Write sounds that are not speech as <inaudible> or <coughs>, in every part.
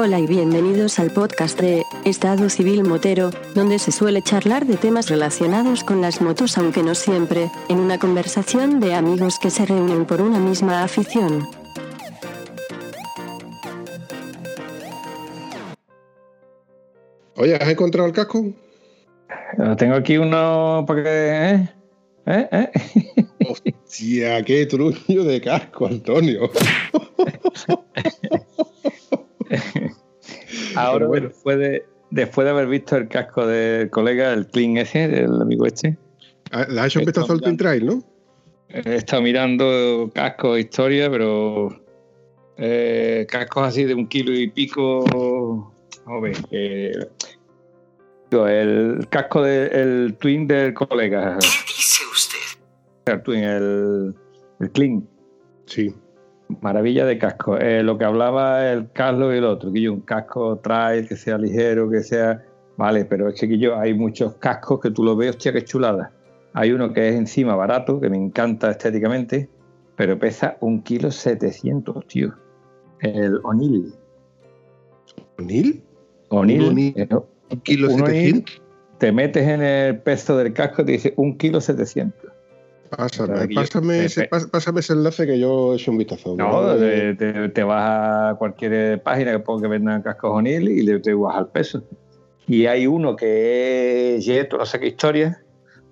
Hola y bienvenidos al podcast de Estado Civil Motero, donde se suele charlar de temas relacionados con las motos, aunque no siempre, en una conversación de amigos que se reúnen por una misma afición. Oye, ¿has encontrado el casco? Tengo aquí uno para que. ¿Eh? ¿Eh? ¿Eh? Hostia, qué truño de casco, Antonio. <laughs> <laughs> Ahora, bueno. después, de, después de haber visto el casco del colega, el Clean ese, del amigo este, Ah, Le has hecho un vistazo al Twin Trail, ¿no? he estado mirando cascos, historia, pero. eh, cascos así de un kilo y pico. Eh, digo, el casco del Twin del colega. ¿Qué dice usted? El Twin, el, el Clean. Sí. Maravilla de casco. Eh, lo que hablaba el Carlos y el otro, que yo un casco trail, que sea ligero, que sea. Vale, pero es que yo hay muchos cascos que tú lo ves, hostia, qué chulada. Hay uno que es encima barato, que me encanta estéticamente, pero pesa un kilo 700, tío. El O'Neill. ¿O'Neill? O'Neill. O'Neill. eh, ¿Un kilo un O'Neill, 700? Te metes en el peso del casco y te dice un kilo 700. Pásame, pásame, eh, ese, eh. pásame ese enlace que yo he hecho un vistazo. No, Eh, te, te- te vas a cualquier página que ponga que vendan cascos O'Neill y le te baja el peso. Y hay uno que es Jet, no sé qué historia.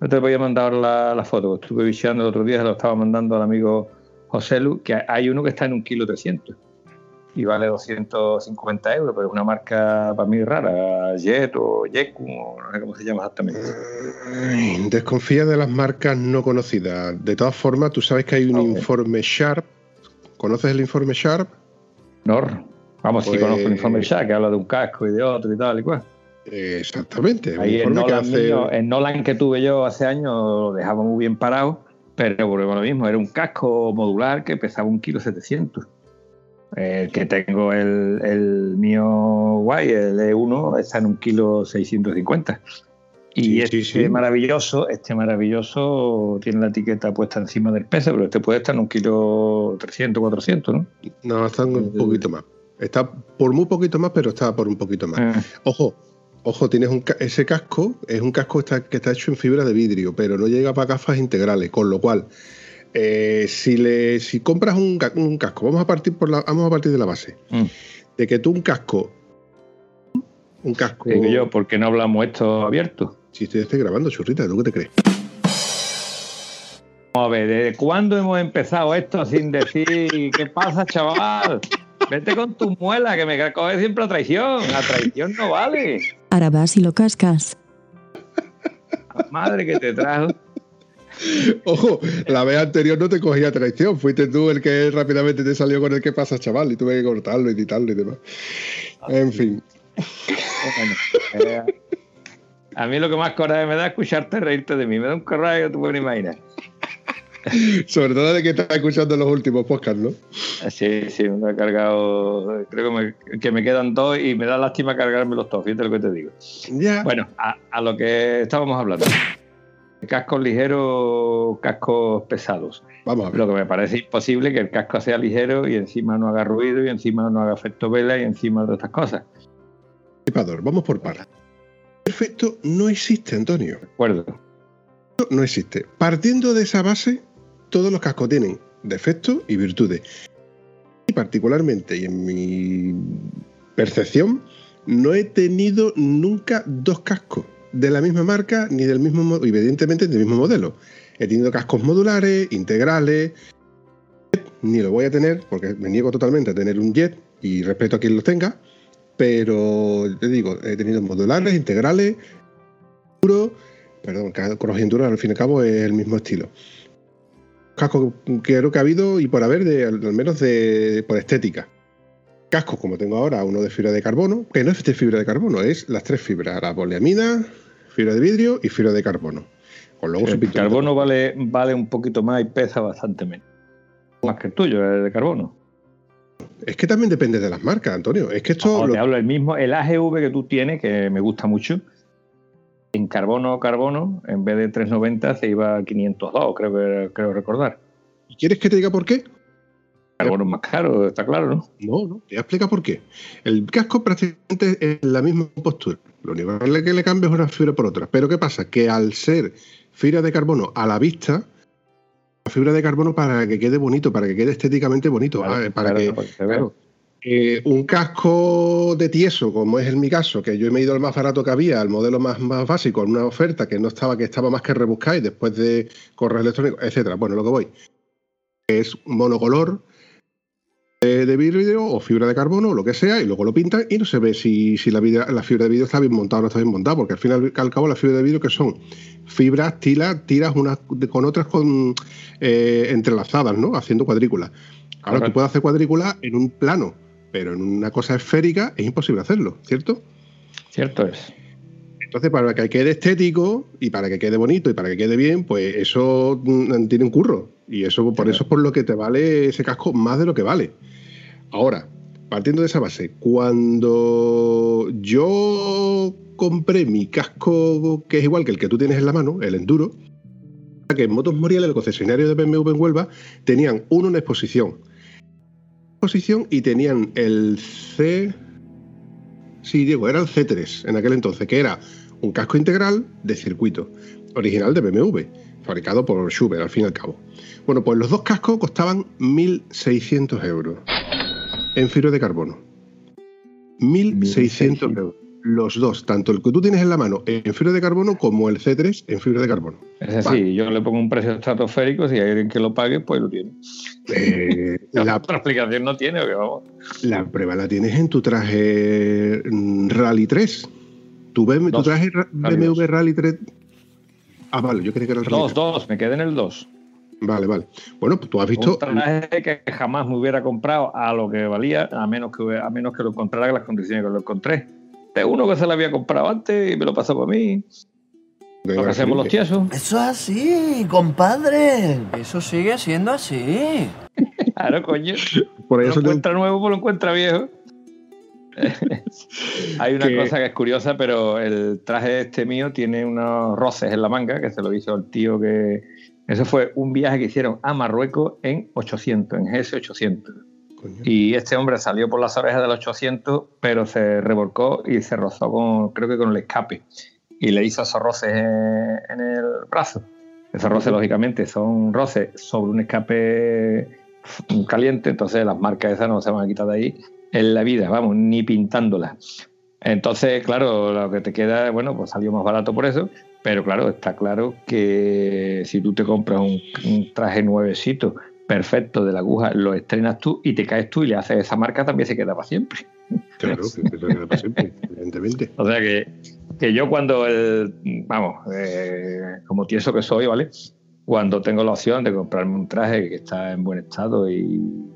No te voy a mandar la, la foto. Estuve bicheando el otro día, se lo estaba mandando al amigo José Lu, que hay uno que está en un kilo 300 y vale 250 euros, pero es una marca para mí rara, Jet o Jeku, o no sé cómo se llama exactamente. Desconfía de las marcas no conocidas. De todas formas, tú sabes que hay un informe Sharp. ¿Conoces el informe Sharp? Nor. Vamos, sí Pues- conozco el informe ya, que habla de un casco y de otro y tal y cual. Exactamente. Ahí el que Nolan, hace. mío, el Nolan que tuve yo hace años lo dejaba muy bien parado, pero volvemos a lo mismo, era un casco modular que pesaba un kilo 700. El que tengo el, el mío guay, el E1, está en un kilo 650. Y Sí, este sí, sí. maravilloso, este maravilloso tiene la etiqueta puesta encima del peso, pero este puede estar en un kilo 300, 400, ¿no? No, está un Eh, poquito más. Está por muy poquito más, pero está por un poquito más. Eh, Ojo, ojo, tienes un ese casco, es un casco que está, que está hecho en fibra de vidrio, pero no llega para gafas integrales, con lo cual, eh, si le, si compras un, ca- un casco, vamos a partir por la, vamos a partir de la base, mm. de que tú un casco, un casco, Digo yo, ¿por qué no hablamos esto abierto? si estoy, estoy grabando, churrita, ¿tú qué te crees? Vamos a ver, ¿desde cuándo hemos empezado esto sin decir qué pasa, chaval? Vete con tus muelas, que me coge siempre a traición. A traición no vale. Ahora vas y lo cascas. La madre que te trajo. <laughs> Ojo, la vez anterior no te cogía traición, fuiste tú el que rápidamente te salió con el que pasa, chaval, y tuve que cortarlo y editarlo y demás. En fin. Bueno, eh, a mí lo que más coraje me da es escucharte reírte de mí. Me da un coraje que tú puedes imaginar. <laughs> Sobre todo de que estás escuchando los últimos podcasts, ¿no? Sí, sí, me ha cargado. Creo que me, que me quedan dos y me da lástima cargarme los dos. Fíjate lo que te digo. Ya. Bueno, a, a lo que estábamos hablando. Cascos ligeros, cascos pesados. Vamos a ver. Lo que me parece imposible que el casco sea ligero y encima no haga ruido y encima no haga efecto vela y encima de estas cosas. Disipador, vamos por paras. Perfecto, no existe, Antonio. ¿De acuerdo? No existe. Partiendo de esa base, todos los cascos tienen defectos y virtudes. Y particularmente, y en mi percepción, no he tenido nunca dos cascos de la misma marca ni del mismo, mo- evidentemente del mismo modelo. He tenido cascos modulares, integrales, ni lo voy a tener porque me niego totalmente a tener un jet y respeto a quien los tenga, pero te digo, he tenido modulares, integrales, enduro, perdón, cross y enduro al fin y al cabo es el mismo estilo. Cascos que creo que ha habido y por haber, de, al menos de, por estética. Cascos como tengo ahora, uno de fibra de carbono, que no es de fibra de carbono, es las tres fibras, la poliamida, fibra de vidrio y fibra de carbono. Con luego su El carbono vale, vale un poquito más y pesa bastante menos. Más que el tuyo, el de carbono. Es que también depende de las marcas, Antonio. Es que esto. Lo- te hablo el mismo, el AGV que tú tienes, que me gusta mucho. En carbono carbono, en vez de 390 se iba a 502, creo, creo recordar. ¿Quieres que te diga por qué? Carbono más caro, está claro, ¿no? No, no, te explica por qué. El casco prácticamente es la misma postura. Lo único que le cambia es una fibra por otra. Pero ¿qué pasa? Que al ser fibra de carbono a la vista, la fibra de carbono para que quede bonito, para que quede estéticamente bonito, ah, para que, eh, un casco de tieso, como es en mi caso, que yo he ido al más barato que había, al modelo más, más básico, en una oferta que no estaba, que estaba más que rebuscar y después de correo electrónico, etcétera. Bueno, lo que voy. Es monocolor, de vidrio o fibra de carbono o lo que sea, y luego lo pintan y no se ve si, si la, la, fibra de vidrio está bien montada o no está bien montada, porque al final al cabo la fibra de vidrio que son fibras, tiras, tiras unas con otras con, eh, entrelazadas, ¿no? Haciendo cuadrículas. Ahora tú puedes hacer cuadrículas en un plano, pero en una cosa esférica es imposible hacerlo, ¿cierto? Cierto es. Entonces, para que quede estético y para que quede bonito y para que quede bien, pues eso mm, tiene un curro. Y eso por eso es por lo que te vale ese casco más de lo que vale. Ahora, partiendo de esa base, cuando yo compré mi casco, que es igual que el que tú tienes en la mano, el Enduro, que en Motos Morial, el concesionario de BMW en Huelva, tenían uno en exposición. Exposición y tenían el C. Sí, Diego, era el C3 en aquel entonces, que era un casco integral de circuito, original de BMW, fabricado por Schubert, al fin y al cabo. Bueno, pues los dos cascos costaban 1.600 euros en fibra de carbono. 1.600 euros. Los dos, tanto el que tú tienes en la mano en fibra de carbono como el C3 en fibra de carbono. Es decir, yo le pongo un precio estratosférico, si hay alguien que lo pague, pues lo tiene. Eh, <laughs> la otra explicación no tiene, vamos. La prueba la tienes en tu traje mm, Rally 3. Tu, tu traje BMW Rally 3. Ah, vale, yo creía que era el Dos, dos, me quedé en el 2. Vale, vale. Bueno, pues tú has visto. Un traje que jamás me hubiera comprado a lo que valía, a menos que, a menos que lo encontrara en las condiciones que lo encontré. De uno que se lo había comprado antes y me lo pasó por mí. lo que hacemos los tiesos. Eso es así, compadre. Eso sigue siendo así. <laughs> claro, coño. Por eso lo encuentra nuevo, pues lo encuentra viejo. <laughs> Hay una cosa que es curiosa, pero el traje este mío tiene unos roces en la manga, que se lo hizo el tío que, ese fue un viaje que hicieron a Marruecos en 800, en GS 800. Y este hombre salió por las orejas del 800, pero se revolcó y se rozó con, creo que con el escape. Y le hizo esos roces en, el brazo. Esos roces, lógicamente, son roces sobre un escape caliente, entonces las marcas esas no se van a quitar de ahí en la vida, vamos, ni pintándolas. Entonces, claro, lo que te queda, bueno, pues salió más barato por eso, pero claro, está claro que si tú te compras un, traje nuevecito, perfecto de la aguja, lo estrenas tú y te caes tú y le haces esa marca, también se queda para siempre. Claro, que se queda para siempre, evidentemente. <laughs> O sea que, que yo cuando el, vamos, eh, como tieso que soy, ¿vale? Cuando tengo la opción de comprarme un traje que está en buen estado y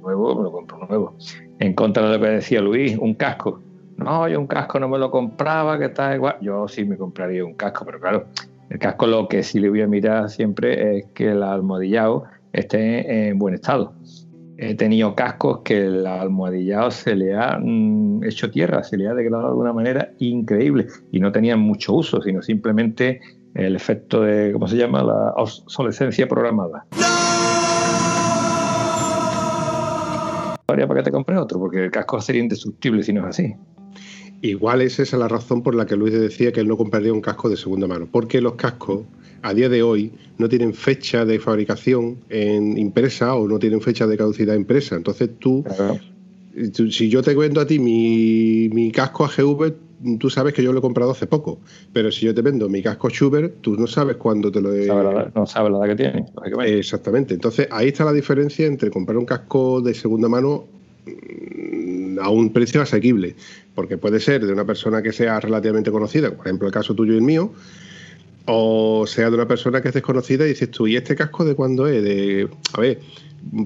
nuevo, me lo compro nuevo. En contra de lo que decía Luis, un casco no, yo un casco no me lo compraba, que está igual. Yo sí me compraría un casco, pero claro, el casco lo que sí le voy a mirar siempre es que el almohadillado esté en buen estado. He tenido cascos que el almohadillado se le ha mm, hecho tierra, se le ha degradado de una manera increíble y no tenían mucho uso, sino simplemente el efecto de, ¿cómo se llama? La obsolescencia programada. Para que te compres otro, porque el casco sería indestructible si no es así. Igual es esa la razón por la que Luis decía que él no compraría un casco de segunda mano, porque los cascos a día de hoy no tienen fecha de fabricación en impresa o no tienen fecha de caducidad impresa. Entonces tú, si yo te vendo a ti mi, mi casco AGV, tú sabes que yo lo he comprado hace poco, pero si yo te vendo mi casco Schubert, tú no sabes cuándo te lo he... no sabes la edad que tiene. Exactamente. Entonces ahí está la diferencia entre comprar un casco de segunda mano a un precio asequible, porque puede ser de una persona que sea relativamente conocida, por ejemplo el caso tuyo y el mío, o sea de una persona que es desconocida y dices tú, ¿y este casco de cuándo es? De, a ver,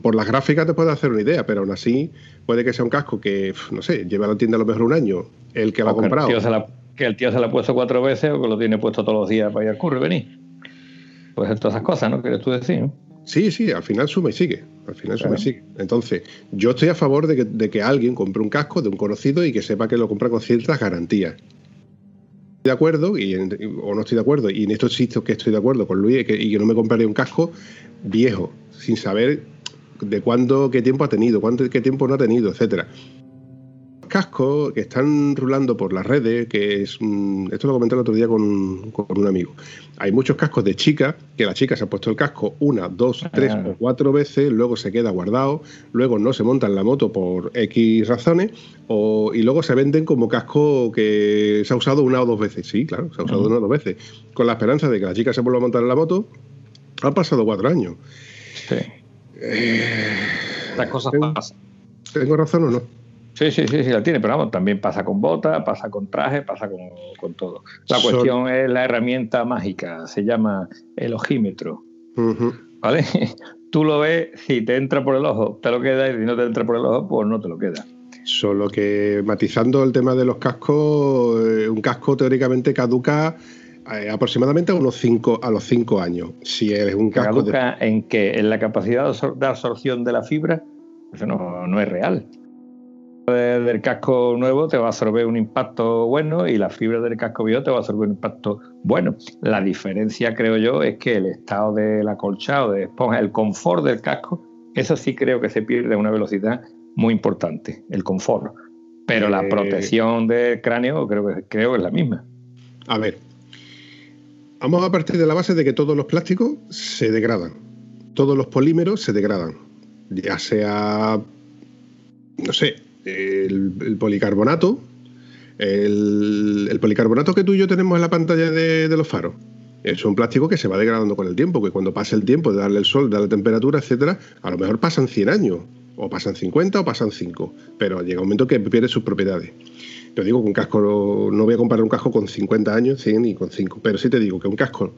por las gráficas te puedes hacer una idea, pero aún así puede que sea un casco que, no sé, lleva a la tienda a lo mejor un año, el que lo ha comprado. Que el, tío se lo ha puesto cuatro veces o que lo tiene puesto todos los días para ir al curro y venir. Pues todas esas cosas, ¿no? Quieres tú decir, Sí, sí, al final suma y sigue. Al final suma y sigue. Entonces, yo estoy a favor de que, de que, alguien compre un casco de un conocido y que sepa que lo compra con ciertas garantías. De acuerdo, y, o no estoy de acuerdo, y en esto sí que estoy de acuerdo con Luis, y que no me compraría un casco viejo, sin saber de cuándo, qué tiempo ha tenido, cuánto, qué tiempo no ha tenido, etcétera cascos que están rulando por las redes, que es. esto lo comenté el otro día con, un amigo. Hay muchos cascos de chica, que la chica se ha puesto el casco una, dos, tres ah. o cuatro veces, luego se queda guardado, luego no se monta en la moto por X razones, y luego se venden como casco que se ha usado una o dos veces. Sí, claro, se ha usado una o dos veces. Con la esperanza de que la chica se vuelva a montar en la moto, han pasado cuatro años. Sí. Eh, Estas cosas pasan. ¿Tengo razón o no? Sí, sí, sí, sí, la tiene, pero vamos, también pasa con bota, pasa con traje, pasa con, todo. La cuestión es la herramienta mágica, se llama el ojímetro. ¿Vale? <laughs> Tú lo ves, si te entra por el ojo, te lo queda, y si no te entra por el ojo, pues no te lo queda. Solo que matizando el tema de los cascos, eh, un casco teóricamente caduca eh, aproximadamente a unos cinco, a los 5 años. Si es un casco. ¿Caduca en que En la capacidad de absorción de la fibra, eso no, no es real del casco nuevo te va a absorber un impacto bueno y la fibra del casco viejo te va a absorber un impacto bueno. La diferencia, creo yo, es que el estado del acolchado, de esponja, el confort del casco, eso sí creo que se pierde a una velocidad muy importante, el confort. Pero la eh, protección del cráneo creo que, creo que es la misma. A ver, vamos a partir de la base de que todos los plásticos se degradan, todos los polímeros se degradan, ya sea, no sé, el, policarbonato, el, policarbonato que tú y yo tenemos en la pantalla de, los faros. Es un plástico que se va degradando con el tiempo, que cuando pasa el tiempo de darle el sol, de la temperatura, etcétera, a lo mejor pasan 100 años, o pasan 50 o pasan 5, pero llega un momento que pierde sus propiedades. Te digo que un casco, no voy a comparar un casco con 50 años, 100 y con 5, pero sí te digo que un casco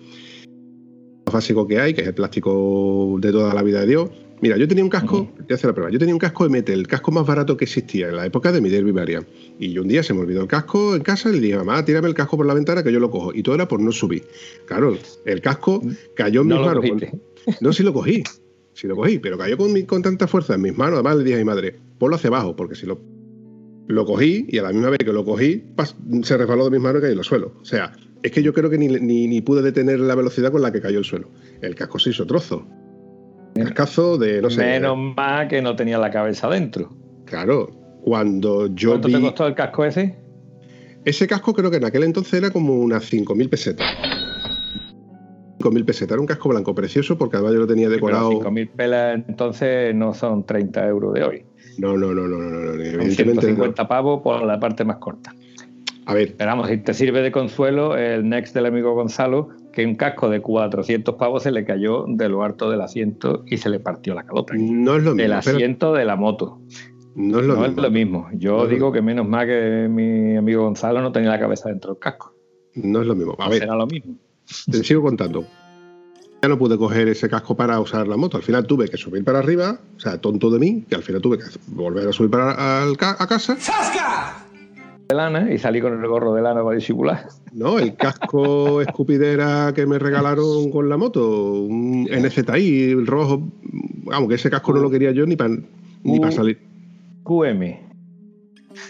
básico que hay, que es el plástico de toda la vida de Dios, Mira, yo tenía un casco, te hace la prueba, yo tenía un casco de metal, el casco más barato que existía en la época de mi derby Varian. Y yo un día se me olvidó el casco en casa y le dije, mamá, tírame el casco por la ventana que yo lo cojo. Y todo era por no subir. Claro, el casco cayó en mis manos. <laughs> No, sí lo cogí, sí lo cogí, pero cayó con, con tanta fuerza en mis manos. Además le dije a mi madre, ponlo hacia abajo, porque si lo, lo cogí y a la misma vez que lo cogí, se resbaló de mis manos y cayó en el suelo. O sea, es que yo creo que ni, ni, ni pude detener la velocidad con la que cayó el suelo. El casco se hizo trozo. Cascazo de, no sé. Menos mal que no tenía la cabeza dentro. Claro, cuando yo. ¿Cuánto te costó el casco ese? Ese casco creo que en aquel entonces era como unas 5.000 pesetas. 5.000 pesetas. Era un casco blanco precioso porque además yo lo tenía decorado. 5.000 pelas entonces no son 30 euros de hoy. No, no, no, no, no. no, evidentemente 150 pavos por la parte más corta. A ver. Esperamos, si te sirve de consuelo, el Next del amigo Gonzalo que un casco de 400 pavos se le cayó de lo harto del asiento y se le partió la calota. No es lo mismo. El asiento de la moto. No es lo, mismo. Es lo mismo. Yo digo que menos mal que mi amigo Gonzalo no tenía la cabeza dentro del casco. No es lo mismo. A ver, será lo mismo. Te sigo contando. Ya no pude coger ese casco para usar la moto. Al final tuve que subir para arriba, o sea, tonto de mí, que al final tuve que volver a subir para a casa. ¡Sasca! De lana y salí con el gorro de lana para disimular. No, el casco <laughs> escupidera que me regalaron con la moto, un NZI, el rojo, vamos, que ese casco no lo quería yo ni para ni para salir. QM.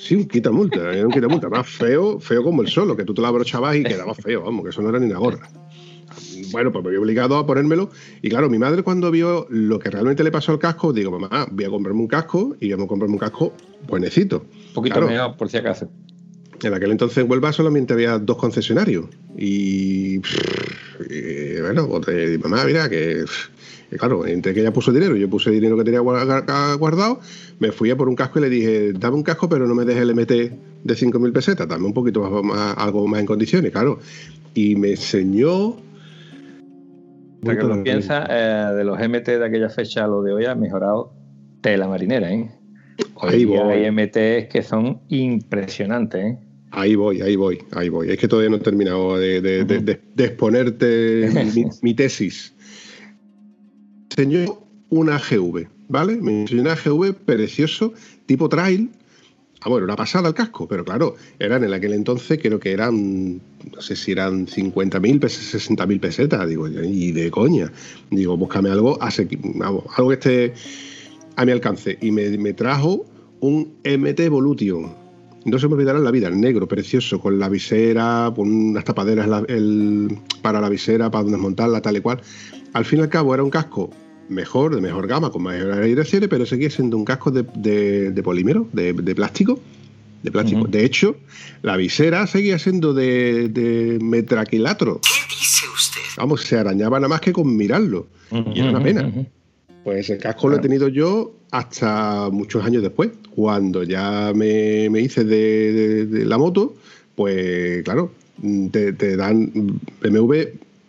Sí, un quita multa, un quita multa, más feo, feo como el solo, que tú te lo abrochabas y quedaba feo, vamos, que eso no era ni una gorra. Bueno, pues me vi obligado a ponérmelo. Y claro, mi madre cuando vio lo que realmente le pasó al casco, digo, mamá, voy a comprarme un casco y vamos a comprarme un casco buenecito. Un poquito mejor, por si acaso. En aquel entonces en Huelva solamente había dos concesionarios. Y, bueno, pues, mamá, mira, que, claro, entre que ella puso dinero, yo puse dinero que tenía guardado, me fui a por un casco y le dije, dame un casco, pero no me dejes el MT de 5.000 pesetas, dame un poquito más, algo más en condiciones, claro. Y me enseñó... que lo piensa, eh, de los MT de aquella fecha lo de hoy ha mejorado tela marinera, ¿eh? Hoy hay MTs que son impresionantes, ¿eh? Ahí voy, ahí voy, ahí voy. Es que todavía no he terminado de, exponerte <laughs> mi, tesis. Me enseñó una GV, ¿vale? Me enseñó una GV precioso, tipo trail. Ah, bueno, una pasada el casco, pero claro, eran en aquel entonces, creo que eran, no sé si eran 50.000, 60.000 pesetas, digo, y de coña. Digo, búscame algo, algo que esté a mi alcance. Y me, me trajo un MT Evolution no se me olvidará en la vida, el negro, precioso, con la visera, con unas tapaderas para la visera, para desmontarla, tal y cual. Al fin y al cabo era un casco mejor, de mejor gama, con mayores aireaciones, pero seguía siendo un casco de, de- de polímero, de, de plástico. De plástico. De hecho, la visera seguía siendo de, de metraquilatro. ¿Qué dice usted? Vamos, se arañaba nada más que con mirarlo. Y era una pena. Pues el casco lo he tenido yo hasta muchos años después. Cuando ya me, me hice de, de- de la moto, pues claro, te, te dan BMW,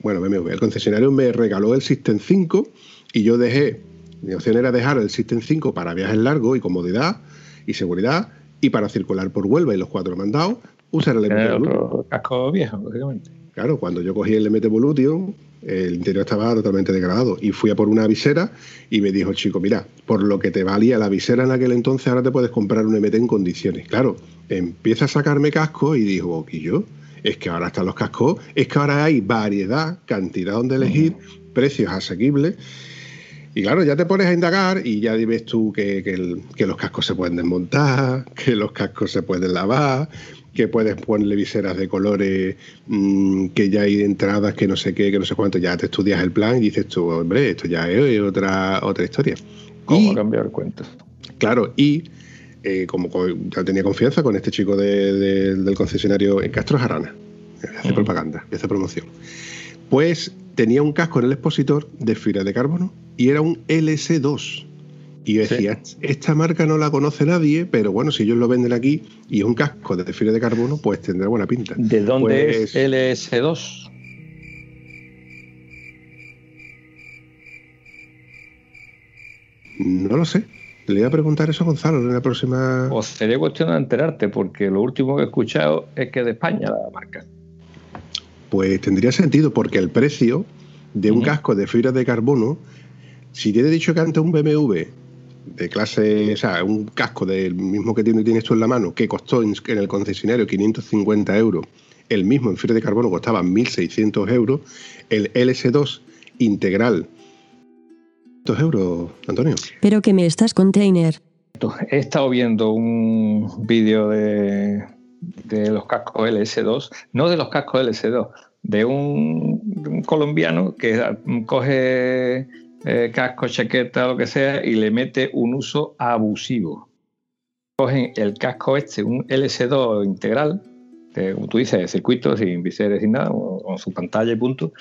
bueno, BMW, el concesionario me regaló el System 5 y yo dejé, mi opción era dejar el System 5 para viajes largos y comodidad y seguridad y para circular por Huelva y los cuatro mandados, usar el Era MT Evolution. casco viejo, lógicamente. Claro, cuando yo cogí el MT Evolution, el interior estaba totalmente degradado y fui a por una visera y me dijo el chico, mira, por lo que te valía la visera en aquel entonces, ahora te puedes comprar un MT en condiciones. Claro, empieza a sacarme casco y dijo, ¿y yo? Es que ahora están los cascos, es que ahora hay variedad, cantidad donde elegir, precios asequibles. Y claro, ya te pones a indagar y ya ves tú que, que el- que los cascos se pueden desmontar, que los cascos se pueden lavar, que puedes ponerle viseras de colores, mm, que ya hay entradas que no sé qué, que no sé cuánto. Ya te estudias el plan y dices tú, hombre, esto ya es otra, otra historia. ¿Cómo Y- cambiar el cuento? Claro, y eh, como co- ya tenía confianza con este chico de- de- del concesionario en Castro Jarana, que hace Mm. propaganda, que hace promoción, pues tenía un casco en el expositor de fibra de carbono y era un LS2. Y yo Sí. decía, esta marca no la conoce nadie, pero bueno, si ellos lo venden aquí y es un casco de fibra de carbono, pues tendrá buena pinta. ¿De dónde Pues- es LS2? No lo sé. Le voy a preguntar eso a Gonzalo en la próxima. O sería cuestión de enterarte, porque lo último que he escuchado es que de España la marca. Pues tendría sentido, porque el precio de un casco de fibra de carbono, si te he dicho que antes un BMW de clase, o sea, un casco del mismo que tiene- tienes tú en la mano, que costó en, en el concesionario 550 euros, el mismo en fibra de carbono costaba 1.600 euros, el LS2 integral, 2 euros, Antonio. Pero que me estás container. He estado viendo un vídeo de, de los cascos LS2, no de los cascos LS2, de un, de un colombiano que coge eh, casco, chaqueta, lo que sea, y le mete un uso abusivo. Cogen el casco este, un LS2 integral, de, como tú dices, de circuito, sin viseres, sin nada, con su pantalla y punto,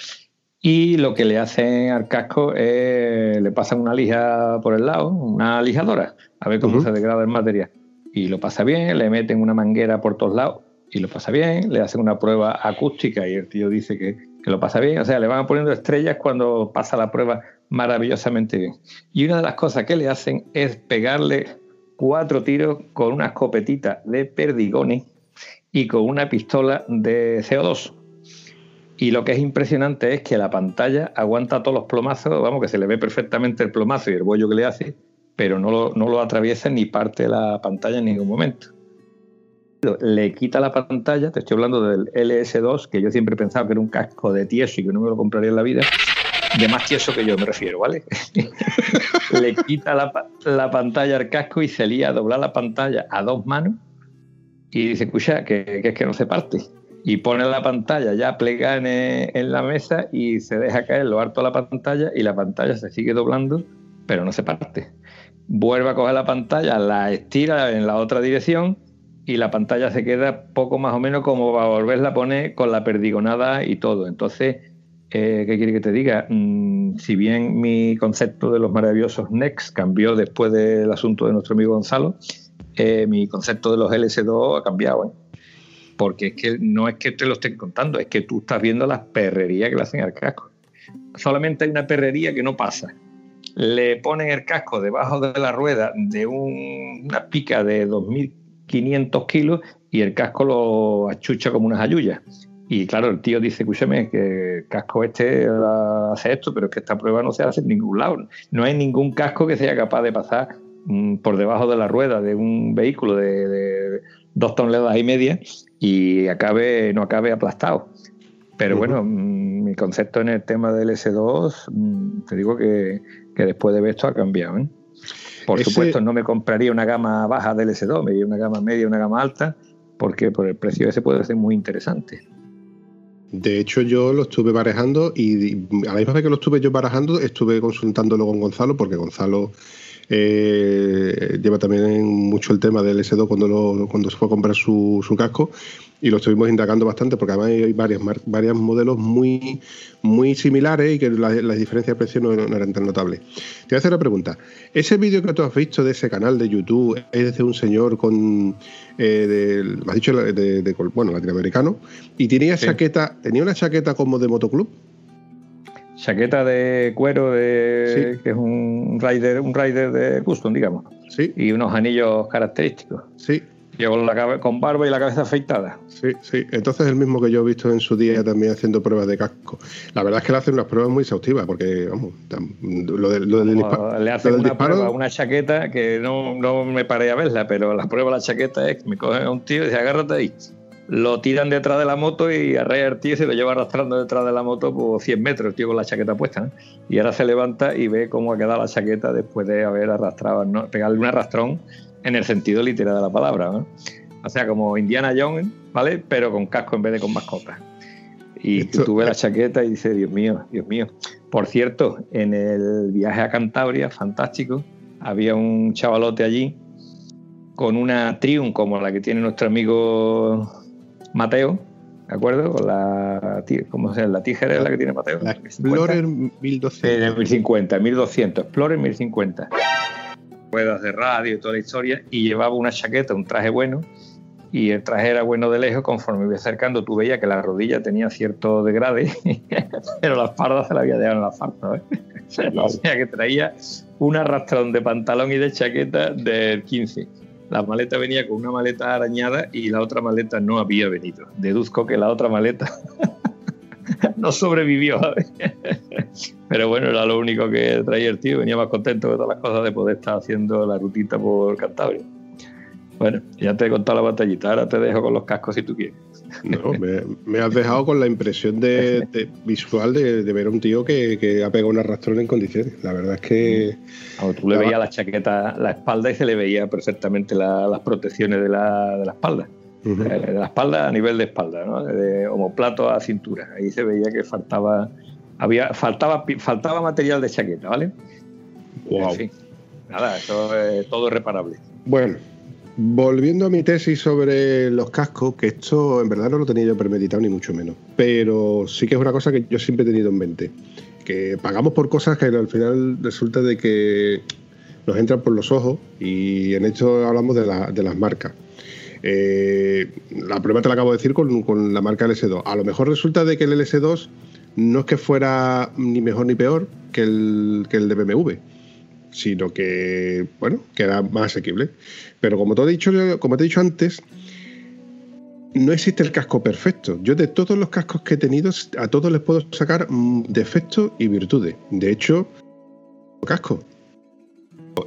y lo que le hacen al casco es le pasan una lija por el lado, una lijadora, a ver cómo se degrada el material. Y lo pasa bien, le meten una manguera por todos lados y lo pasa bien, le hacen una prueba acústica y el tío dice que, que lo pasa bien. O sea, le van poniendo estrellas cuando pasa la prueba maravillosamente bien. Y una de las cosas que le hacen es pegarle cuatro tiros con una escopetita de perdigones y con una pistola de CO2. Y lo que es impresionante es que la pantalla aguanta todos los plomazos, vamos, que se le ve perfectamente el plomazo y el bollo que le hace, pero no lo, no lo atraviesa ni parte la pantalla en ningún momento. Le quita la pantalla, te estoy hablando del LS2, que yo siempre he pensado que era un casco de tieso y que no me lo compraría en la vida, de más tieso que yo me refiero, ¿vale? <laughs> le quita la, la pantalla al casco y se lía a doblar la pantalla a dos manos y dice, escucha, que, es que no se parte. Y pone la pantalla ya plegada en, en la mesa y se deja caer lo harto de la pantalla y la pantalla se sigue doblando, pero no se parte. Vuelve a coger la pantalla, la estira en la otra dirección y la pantalla se queda poco más o menos como para volverla a poner con la perdigonada y todo. Entonces, eh, ¿qué quiere que te diga? Mm, si bien mi concepto de los maravillosos NEX cambió después del asunto de nuestro amigo Gonzalo, eh, mi concepto de los LS2 ha cambiado. ¿eh? Porque es que no es que te lo estén contando, es que tú estás viendo las perrerías que le hacen al casco. Solamente hay una perrería que no pasa. Le ponen el casco debajo de la rueda de un- una pica de 2.500 kilos y el casco lo achucha como unas ayuyas. Y claro, el tío dice, escúchame, que el casco este hace esto, pero es que esta prueba no se hace en ningún lado. No hay ningún casco que sea capaz de pasar mm, por debajo de la rueda de un vehículo de, de dos toneladas y media y acabe, no acabe aplastado. Pero bueno, mm, mi concepto en el tema del S2, mm, te digo que, que después de ver esto ha cambiado. ¿eh? Por Ese- supuesto, no me compraría una gama baja del S2, me iría una gama media, una gama alta, porque por el precio ese puede ser muy interesante. De hecho, yo lo estuve barajando y a la misma vez que lo estuve yo barajando, estuve consultándolo con Gonzalo, porque Gonzalo eh, lleva también mucho el tema del S2 cuando, lo, cuando se fue a comprar su, su casco y lo estuvimos indagando bastante porque además hay varias, varios modelos muy, muy similares y que las la diferencias de precio no, eran tan notables. Te voy a hacer una pregunta. ¿Ese vídeo que tú has visto de ese canal de YouTube es de un señor con, eh, has dicho, de, bueno, latinoamericano, y tenía, chaqueta, tenía una chaqueta como de motoclub? Chaqueta de cuero de que es un rider, un rider de custom, digamos. Sí. Y unos anillos característicos. Sí. Con, la, con barba y la cabeza afeitada. Sí, sí. Entonces el mismo que yo he visto en su día también haciendo pruebas de casco. La verdad es que le hacen unas pruebas muy exhaustivas, porque, vamos, lo, de, lo del, Le hacen una prueba, una chaqueta que no, no, me paré a verla, pero la prueba de la chaqueta es que me cogen a un tío y dice, agárrate ahí. Lo tiran detrás de la moto y arrea el tío y se lo lleva arrastrando detrás de la moto por 100 metros, el tío con la chaqueta puesta. Y ahora se levanta y ve cómo ha quedado la chaqueta después de haber arrastrado, ¿no? pegarle un arrastrón en el sentido literal de la palabra. O sea, como Indiana Jones, ¿vale? Pero con casco en vez de con mascota. Y tú ves la chaqueta y dices, Dios mío, Dios mío. Por cierto, en el viaje a Cantabria, fantástico, había un chavalote allí con una Triumph como la que tiene nuestro amigo Mateo, ¿de acuerdo? Con la, ¿cómo se llama? La tijera es la que tiene Mateo. La Explorer 1200. 1050, 1200, Explorer 1050 ruedas de radio y toda la historia, y llevaba una chaqueta, un traje bueno, y el traje era bueno de lejos, conforme iba acercando tú veías que la rodilla tenía cierto degrade, <laughs> pero la espalda se la había dejado en la falta, ¿eh? o sea que traía un arrastrón de pantalón y de chaqueta del 15. La maleta venía con una maleta arañada y la otra maleta no había venido. Deduzco que la otra maleta <laughs> no sobrevivió. Pero bueno, era lo único que traía el tío. Venía más contento de todas las cosas de poder estar haciendo la rutita por Cantabria. Bueno, ya te he contado la batallita, ahora te dejo con los cascos si tú quieres. No, me, has dejado con la impresión de, visual de, ver a un tío que, ha pegado un arrastrón en condiciones. La verdad es que. tú le veías la chaqueta, la espalda y se le veía perfectamente las protecciones de la, de la espalda. Eh, de la espalda a nivel de espalda, ¿no? de homoplato a cintura. Ahí se veía que faltaba había faltaba faltaba material de chaqueta, ¿vale? Wow. nada, eso es todo reparable. Bueno, volviendo a mi tesis sobre los cascos, que esto en verdad no lo tenía yo premeditado ni mucho menos, pero sí que es una cosa que yo siempre he tenido en mente, que pagamos por cosas que al final resulta de que nos entran por los ojos y en esto hablamos de, las marcas. Eh, la prueba te la acabo de decir con, la marca LS2. A lo mejor resulta de que el LS2 no es que fuera ni mejor ni peor que el, que el de BMW, sino que, bueno, que era más asequible. Pero como te he dicho, como te he dicho antes, no existe el casco perfecto. Yo de todos los cascos que he tenido, a todos les puedo sacar mm, defectos y virtudes. De hecho, casco.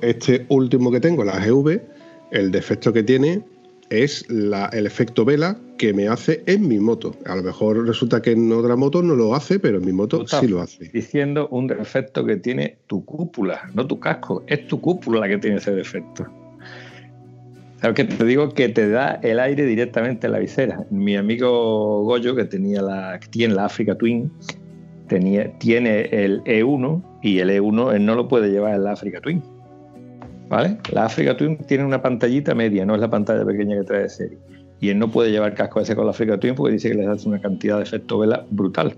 Este último que tengo, la GV, el defecto que tiene es el efecto vela que me hace en mi moto. A lo mejor resulta que en otra moto no lo hace, pero en mi moto sí lo hace. Diciendo un defecto que tiene tu cúpula, no tu casco, es tu cúpula la que tiene ese defecto. ¿Sabes que te digo que te da el aire directamente en la visera? Mi amigo Goyo, que tenía la, tiene la Africa Twin, tenía, tiene el E1 y el E1 él no lo puede llevar en la Africa Twin ¿vale? La Africa Twin tiene una pantallita media, no es la pantalla pequeña que trae de serie. Y él no puede llevar casco ese con la Africa Twin porque dice que le hace una cantidad de efecto vela brutal.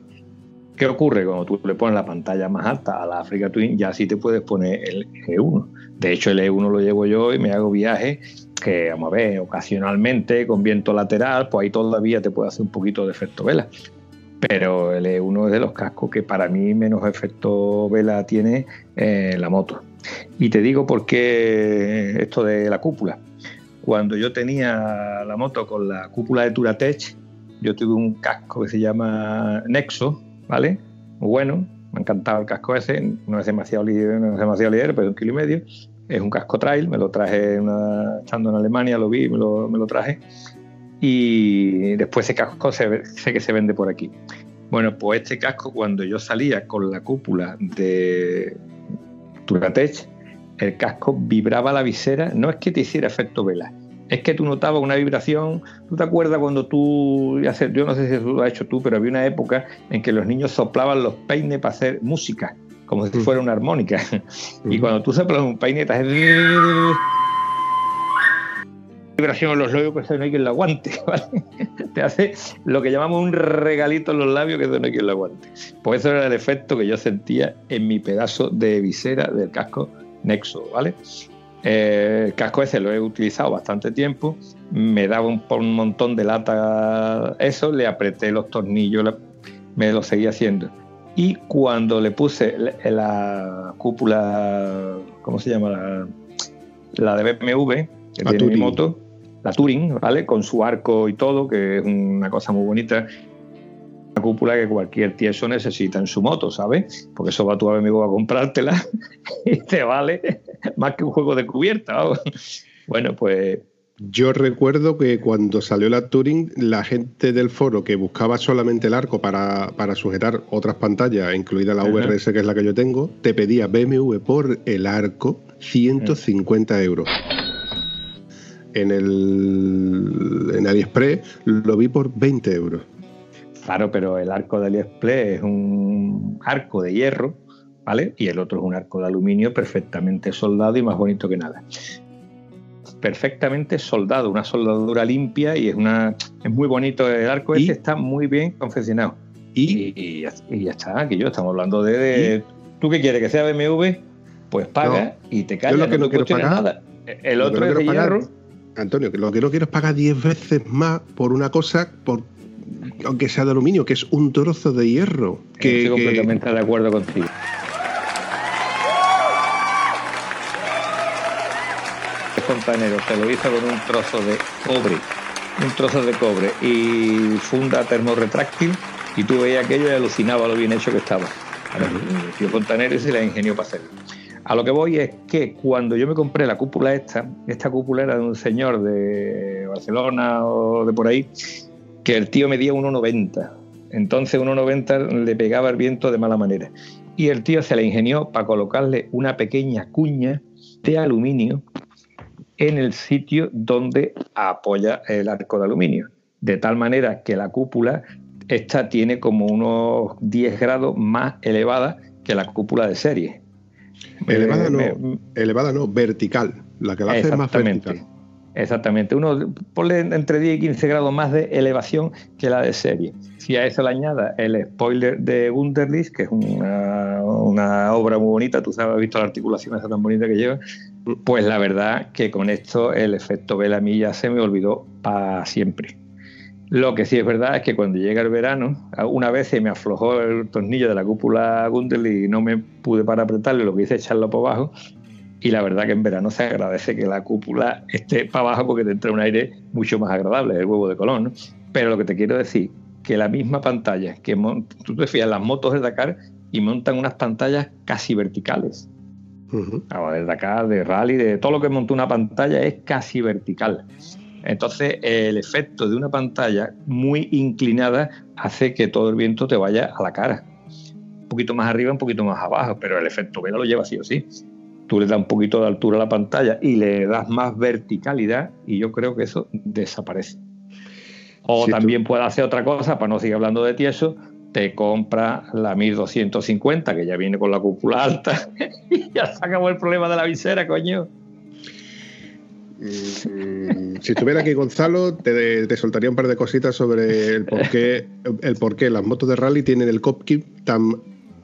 ¿Qué ocurre? Cuando tú le pones la pantalla más alta a la Africa Twin, ya sí te puedes poner el E1. De hecho, el E1 lo llevo yo y me hago viajes que, vamos a ver, ocasionalmente con viento lateral, pues ahí todavía te puede hacer un poquito de efecto vela. Pero el E1 es de los cascos que para mí menos efecto vela tiene eh, la moto. Y te digo por qué esto de la cúpula. Cuando yo tenía la moto con la cúpula de Turatech, yo tuve un casco que se llama Nexo, ¿vale? Bueno, me ha encantado el casco ese, no es demasiado líder, no es demasiado líder, pero un kilo y medio. Es un casco trail, me lo traje estando en Alemania, lo vi, me lo, traje. Y después ese casco sé que se vende por aquí. Bueno, pues este casco cuando yo salía con la cúpula de, Turatech, el casco vibraba la visera, no es que te hiciera efecto vela, es que tú notabas una vibración. ¿Tú te acuerdas cuando tú, yo no sé si lo has hecho tú, pero había una época en que los niños soplaban los peines para hacer música, como si fuera una armónica. <laughs> Y cuando tú soplas un peine, te hace vibración en los labios que no hay quien lo aguante, <laughs> Te hace lo que llamamos un regalito en los labios que no hay quien lo aguante. Pues eso era el efecto que yo sentía en mi pedazo de visera del casco Nexo, ¿vale? Eh, el casco ese lo he utilizado bastante tiempo, me daba un, montón de lata eso, le apreté los tornillos, me lo seguía haciendo. Y cuando le puse la, cúpula, ¿cómo se llama? La, la de BMW, que tiene mi moto, la Touring, ¿vale? Con su arco y todo, que es una cosa muy bonita. Una cúpula que cualquier tieso necesita en su moto, ¿sabes? Porque eso va tu amigo a comprártela <laughs> y te vale más que un juego de cubierta. Bueno, pues yo recuerdo que cuando salió la Touring, la gente del foro que buscaba solamente el arco para, sujetar otras pantallas, incluida la VRS, que es la que yo tengo, te pedía BMW por el arco 150 euros en el en AliExpress lo vi por 20 euros. Claro, pero el arco de AliExpress es un arco de hierro, ¿vale? Y el otro es un arco de aluminio perfectamente soldado y más bonito que nada. Perfectamente soldado, una soldadura limpia y es una es muy bonito el arco ese está muy bien confeccionado. Y, ya está, que yo estamos hablando de, tú qué quieres que sea BMW, pues paga y te callas, no, que no nada. El otro es de hierro Antonio, que lo que no quiero es pagar 10 veces más por una cosa, por, aunque sea de aluminio, que es un trozo de hierro. Que, Estoy completamente de acuerdo contigo. El fontanero se lo hizo con un trozo de cobre, un trozo de cobre y funda termorretráctil y tú veías aquello y alucinaba lo bien hecho que estaba. el tío fontanero se la ingenió para hacerlo. A lo que voy es que cuando yo me compré la cúpula esta, esta cúpula era de un señor de Barcelona o de por ahí, que el tío medía 1,90. Entonces 1,90 le pegaba el viento de mala manera. Y el tío se le ingenió para colocarle una pequeña cuña de aluminio en el sitio donde apoya el arco de aluminio. De tal manera que la cúpula esta tiene como unos 10 grados más elevada que la cúpula de serie. Elevada, no, elevada no, vertical. La que la hace más vertical. Exactamente. Uno ponle entre 10 y 15 grados más de elevación que la de serie. Si a eso le añada el spoiler de Wunderlich, que es una, obra muy bonita, tú sabes, has visto la articulación esa tan bonita que lleva, pues la verdad que con esto el efecto mí ya se me olvidó para siempre. Lo que sí es verdad es que cuando llega el verano, una vez se me aflojó el tornillo de la cúpula Gundel y no me pude para apretarle, lo que hice es echarlo para abajo. Y la verdad que en verano se agradece que la cúpula esté para abajo porque te entra un aire mucho más agradable, el huevo de Colón. Pero lo que te quiero decir, que la misma pantalla, que tú te fías, las motos de Dakar y montan unas pantallas casi verticales. Uh de Dakar, de rally, de todo lo que monta una pantalla es casi vertical. Entonces, el efecto de una pantalla muy inclinada hace que todo el viento te vaya a la cara. Un poquito más arriba, un poquito más abajo, pero el efecto vela lo lleva sí o sí. Tú le das un poquito de altura a la pantalla y le das más verticalidad y yo creo que eso desaparece. O también puede hacer otra cosa, para no seguir hablando de tieso, te compra la 1250, que ya viene con la cúpula alta, <laughs> y ya se acabó el problema de la visera, coño. Mm, si estuviera aquí Gonzalo, te, soltaría un par de cositas sobre el por qué, el por qué las motos de rally tienen el cockpit tan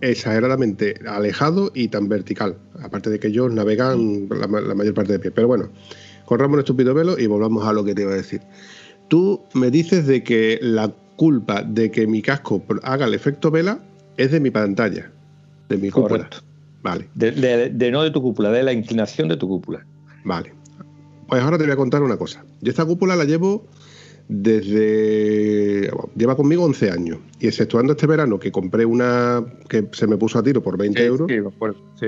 exageradamente alejado y tan vertical. Aparte de que ellos navegan la, mayor parte de pie. Pero bueno, corramos un estúpido velo y volvamos a lo que te iba a decir. Tú me dices de que la culpa de que mi casco haga el efecto vela es de mi pantalla, de mi cúpula. Vale. de no de tu cúpula, de la inclinación de tu cúpula. Vale. Pues ahora te voy a contar una cosa. Yo esta cúpula la llevo desde. Lleva conmigo 11 años. Y exceptuando este verano que compré una que se me puso a tiro por 20 euros. Sí,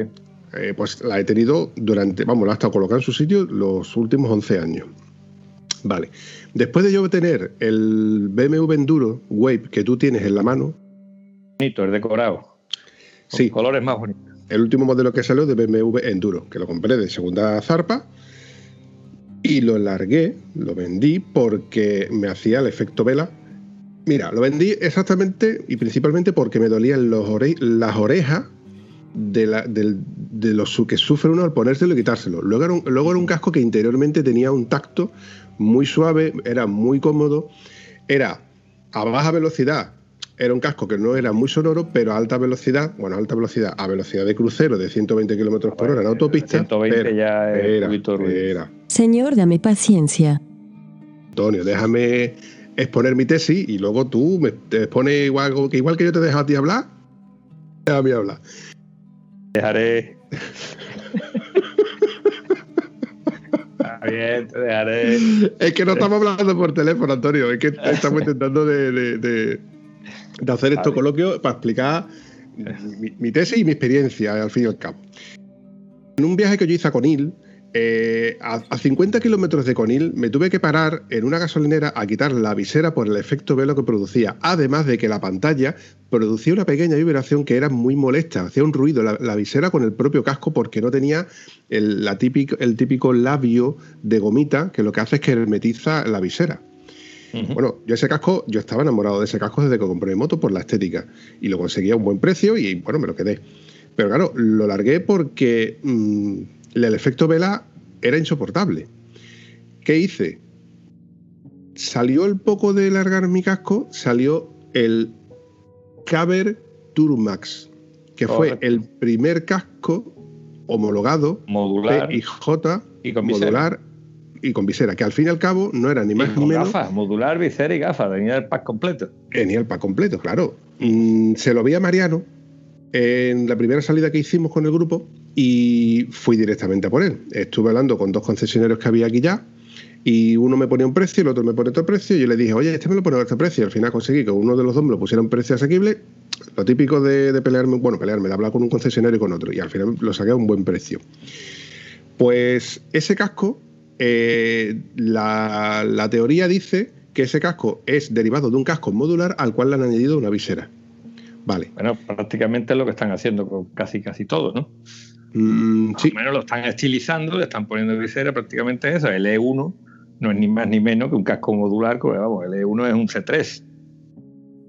eh, pues la he tenido durante. Vamos, la he estado colocando en su sitio los últimos 11 años. Vale. Después de yo tener el BMW Enduro Wave que tú tienes en la mano. Bonito, el decorado. sí. colores más bonitos. El último modelo que salió de BMW Enduro, que lo compré de segunda zarpa Y lo largué, lo vendí porque me hacía el efecto vela. Mira, lo vendí exactamente y principalmente porque me dolían los las orejas de, la, de, de los que sufre uno al ponérselo y quitárselo. Luego era, un, luego era un casco que interiormente tenía un tacto muy suave, era muy cómodo, era a baja velocidad, era un casco que no era muy sonoro, pero a alta velocidad, bueno, a alta velocidad, a velocidad de crucero de 120 kilómetros por hora en autopista. 120 ya es era, era. Señor, dame paciencia. Antonio, déjame exponer mi tesis y luego tú me te expones igual que, igual que yo te dejo a ti hablar, déjame hablar. Dejaré. <laughs> Está bien, te dejaré. Es que no estamos hablando por teléfono, Antonio. Es que estamos intentando de, de- de- de hacer estos coloquios para explicar mi, mi tesis y mi experiencia, al fin y al cabo. En un viaje que yo hice a Conil, eh, a, a 50 kilómetros de Conil, me tuve que parar en una gasolinera a quitar la visera por el efecto velo que producía. Además de que la pantalla producía una pequeña vibración que era muy molesta, hacía un ruido la, la visera con el propio casco porque no tenía el, la típico, el típico labio de gomita que lo que hace es que hermetiza la visera. Bueno, yo ese casco, yo estaba enamorado de ese casco desde que compré mi moto por la estética y lo conseguía a un buen precio y bueno, me lo quedé. Pero claro, lo largué porque mm, el efecto vela era insoportable. ¿Qué hice? Salió el poco de largar mi casco, salió el Caber Turmax, que fue el primer casco homologado Modular PIJ y con visera. modular y con visera, que al fin y al cabo no era ni Y más ni con menos gafas, modular, visera y gafas, tenía el pack completo. Tenía el pack completo, claro. Mm, se lo vi a Mariano en la primera salida que hicimos con el grupo y fui directamente a por él. Estuve hablando con dos concesionarios que había aquí ya y uno me ponía un precio, el otro me pone otro precio y yo le dije, oye, este me lo pone a este precio. Y al final conseguí que uno de los dos me lo pusiera un precio asequible. Lo típico de, de pelearme, bueno, pelearme, de hablar con un concesionario y con otro. Y al final lo saqué a un buen precio. Pues ese casco, eh, la, la teoría dice que ese casco es derivado de un casco modular al cual le han añadido una visera. Vale. Bueno, prácticamente es lo que están haciendo con casi casi todo, ¿no? Mm, sí, menos lo están estilizando, le están poniendo visera, prácticamente eso. El E1 no es ni más ni menos que un casco modular, que, vamos, el E1 es un C3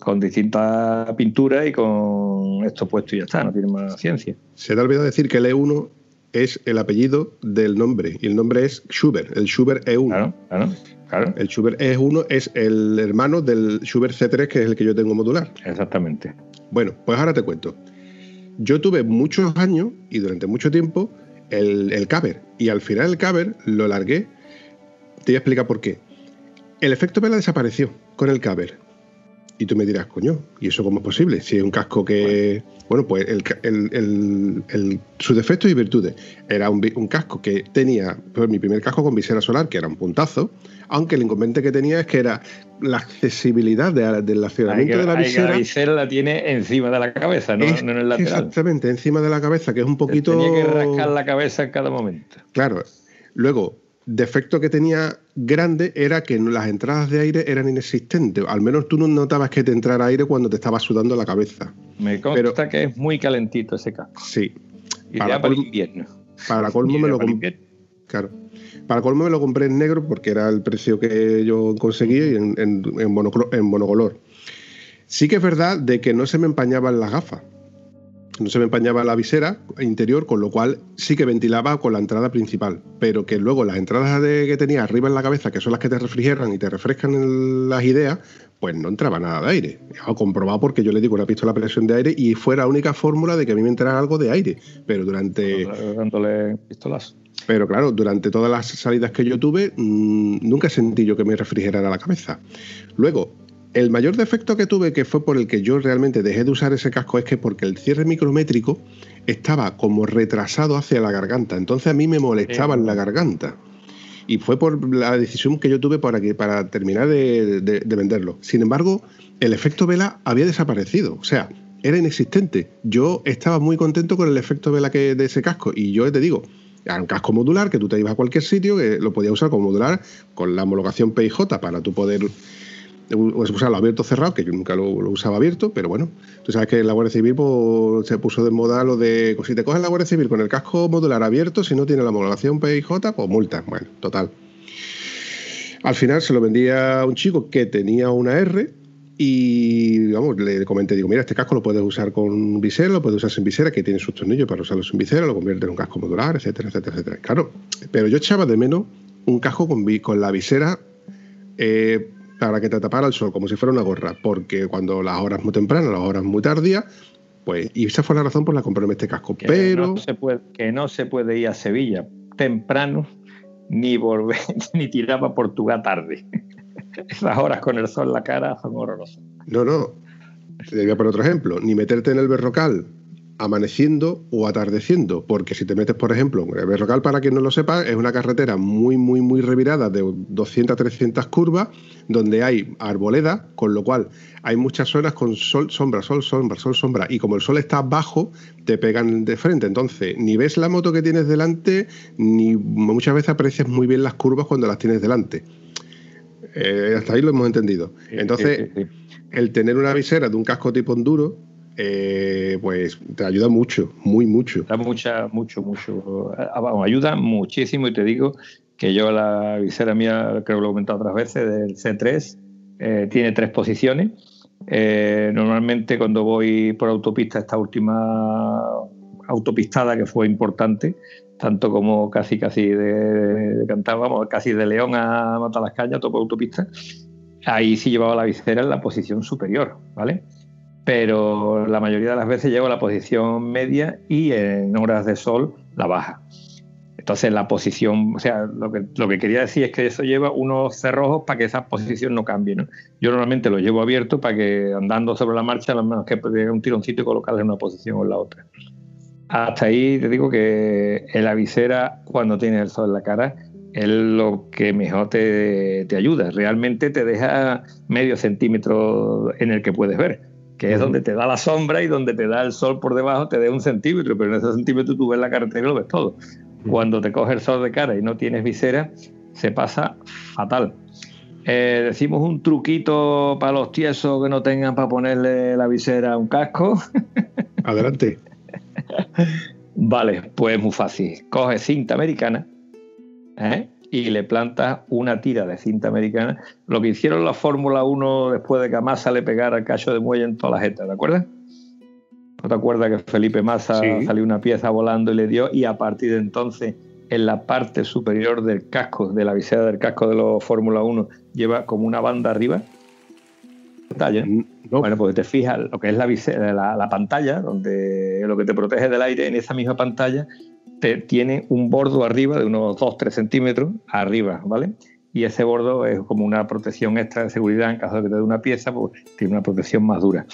con distintas pinturas y con esto puesto y ya está, no tiene más ciencia. se te ha olvidado decir que el E1 es el apellido del nombre y el nombre es Schubert, el Schubert E1. Claro, claro, claro, El Schubert E1 es el hermano del Schubert C3, que es el que yo tengo modular. exactamente. Bueno, pues ahora te cuento. Yo tuve muchos años y durante mucho tiempo el, el caber. Y al final el caber lo largué. Te voy a explicar por qué. El efecto vela desapareció con el caber. Y tú me dirás, coño, ¿y eso cómo es posible? Si es un casco que. Bueno, pues el, el- el- el- sus defectos y virtudes. Era un, casco que tenía, pues mi primer casco con visera solar, que era un puntazo, aunque el inconveniente que tenía es que era la accesibilidad de- del accionamiento que, de la que visera. la visera la tiene encima de la cabeza, no, Es no en el lateral. Exactamente, encima de la cabeza, que es un poquito. Tenía que rascar la cabeza en cada momento. Claro. Luego, defecto que tenía grande era que las entradas de aire eran inexistentes. Al menos tú no notabas que te entrara aire cuando te estaba sudando la cabeza. Me consta Pero- que es muy calentito ese casco. Sí. Y Para para el invierno. Para <laughs> colmo me lo compré. Claro. Para colmo me lo compré en negro porque era el precio que yo conseguí y en, en, en en monocolor. Sí que es verdad de que no se me empañaban las gafas. No se me empañaba la visera interior, con lo cual sí que ventilaba con la entrada principal. Pero que luego las entradas de- que tenía arriba en la cabeza, que son las que te refrigeran y te refrescan el- las ideas, pues no entraba nada de aire. He comprobado porque yo le digo una pistola a presión de aire y fue la única fórmula de que a mí me entrara algo de aire. Pero durante. Dándole pistolazo. Pero claro, durante todas las salidas que yo tuve, mmm, nunca sentí yo que me refrigerara la cabeza. Luego, el mayor defecto que tuve, que fue por el que yo realmente dejé de usar ese casco, es que porque el cierre micrométrico estaba como retrasado hacia la garganta. Entonces a mí me molestaba en la garganta. Y fue por la decisión que yo tuve para, que, para terminar de, de- de venderlo. Sin embargo, el efecto vela había desaparecido. O sea, era inexistente. Yo estaba muy contento con el efecto vela que, de ese casco. Y yo te digo, era un casco modular que tú te ibas a cualquier sitio, que lo podías usar como modular con la homologación PIJ para tú poder u- usarlo abierto o cerrado, que yo nunca lo, usaba abierto, pero bueno, tú sabes que en la Guardia Civil pues, se puso de moda lo de si te coges la Guardia Civil con el casco modular abierto, si no tiene la homologación PIJ, pues multa. Bueno, total. Al final se lo vendía a un chico que tenía una R y vamos, le comenté, digo, mira, este casco lo puedes usar con visera, lo puedes usar sin visera, que tiene sus tornillos para usarlo sin visera, lo convierte en un casco modular, etcétera, etcétera, etcétera. Claro, pero yo echaba de menos un casco con, con la visera eh, para que te tapara el sol, como si fuera una gorra, porque cuando las horas muy tempranas, las horas muy tardías, pues, y esa fue la razón por la que compré este casco. Que pero. No se puede, que no se puede ir a Sevilla temprano ni volver, <laughs> ni tirar a Portugal tarde. <laughs> Esas horas con el sol en la cara son horrorosas. No, no. Te voy a poner otro ejemplo. Ni meterte en el berrocal amaneciendo o atardeciendo, porque si te metes, por ejemplo, el Berrocal, para quien no lo sepa, es una carretera muy, muy, muy revirada de 200 300 curvas, donde hay arboleda, con lo cual hay muchas zonas con sol, sombra, sol, sombra, sol, sombra, y como el sol está bajo, te pegan de frente, entonces ni ves la moto que tienes delante, ni muchas veces aprecias muy bien las curvas cuando las tienes delante. Eh, hasta ahí lo hemos entendido. Entonces, el tener una visera de un casco tipo enduro, eh, pues te ayuda mucho, muy mucho. Da mucha, mucho, mucho. Ah, ayuda muchísimo y te digo que yo la visera mía, creo que lo he comentado otras veces, del C3, eh, tiene tres posiciones. Eh, normalmente cuando voy por autopista, esta última autopistada que fue importante, tanto como casi casi de, de casi de León a Matalascaña, topo autopista, ahí sí llevaba la visera en la posición superior, ¿vale? Pero la mayoría de las veces llego a la posición media y en horas de sol la baja. Entonces la posición, o sea, lo que, lo que quería decir es que eso lleva unos cerrojos para que esa posición no cambie. ¿no? Yo normalmente lo llevo abierto para que andando sobre la marcha, a lo menos que pegue un tironcito y colocarle en una posición o en la otra. Hasta ahí te digo que en la visera, cuando tiene el sol en la cara, es lo que mejor te, te ayuda. Realmente te deja medio centímetro en el que puedes ver que es donde te da la sombra y donde te da el sol por debajo, te da un centímetro, pero en ese centímetro tú ves la carretera y lo ves todo. Cuando te coge el sol de cara y no tienes visera, se pasa fatal. Eh, decimos un truquito para los tiesos que no tengan para ponerle la visera a un casco. <laughs> Adelante. vale, pues muy fácil. Coge cinta americana, ¿eh? Y le plantas una tira de cinta americana. Lo que hicieron la Fórmula 1 después de que a Massa le pegara el cacho de muelle en toda la jeta, ¿te acuerdas? ¿No te acuerdas que Felipe Massa salió una pieza volando y le dio? Y a partir de entonces, en la parte superior del casco, de la visera del casco de los Fórmula 1, lleva como una banda arriba. Pantalla. Bueno, pues te fijas lo que es la, visera, la, la pantalla, donde lo que te protege del aire en esa misma pantalla tiene un bordo arriba de unos 2-3 centímetros arriba, ¿vale? Y ese bordo es como una protección extra de seguridad en caso de que te dé una pieza, pues tiene una protección más dura.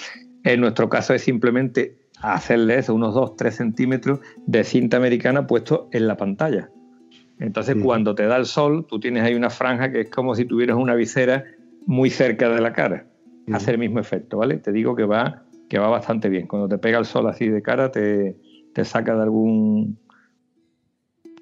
En nuestro caso es simplemente hacerle eso, unos 2-3 centímetros de cinta americana puesto en la pantalla. Entonces, cuando te da el sol, tú tienes ahí una franja que es como si tuvieras una visera muy cerca de la cara. Hace el mismo efecto, ¿vale? Te digo que va, que va bastante bien. Cuando te pega el sol así de cara, te, te saca de algún,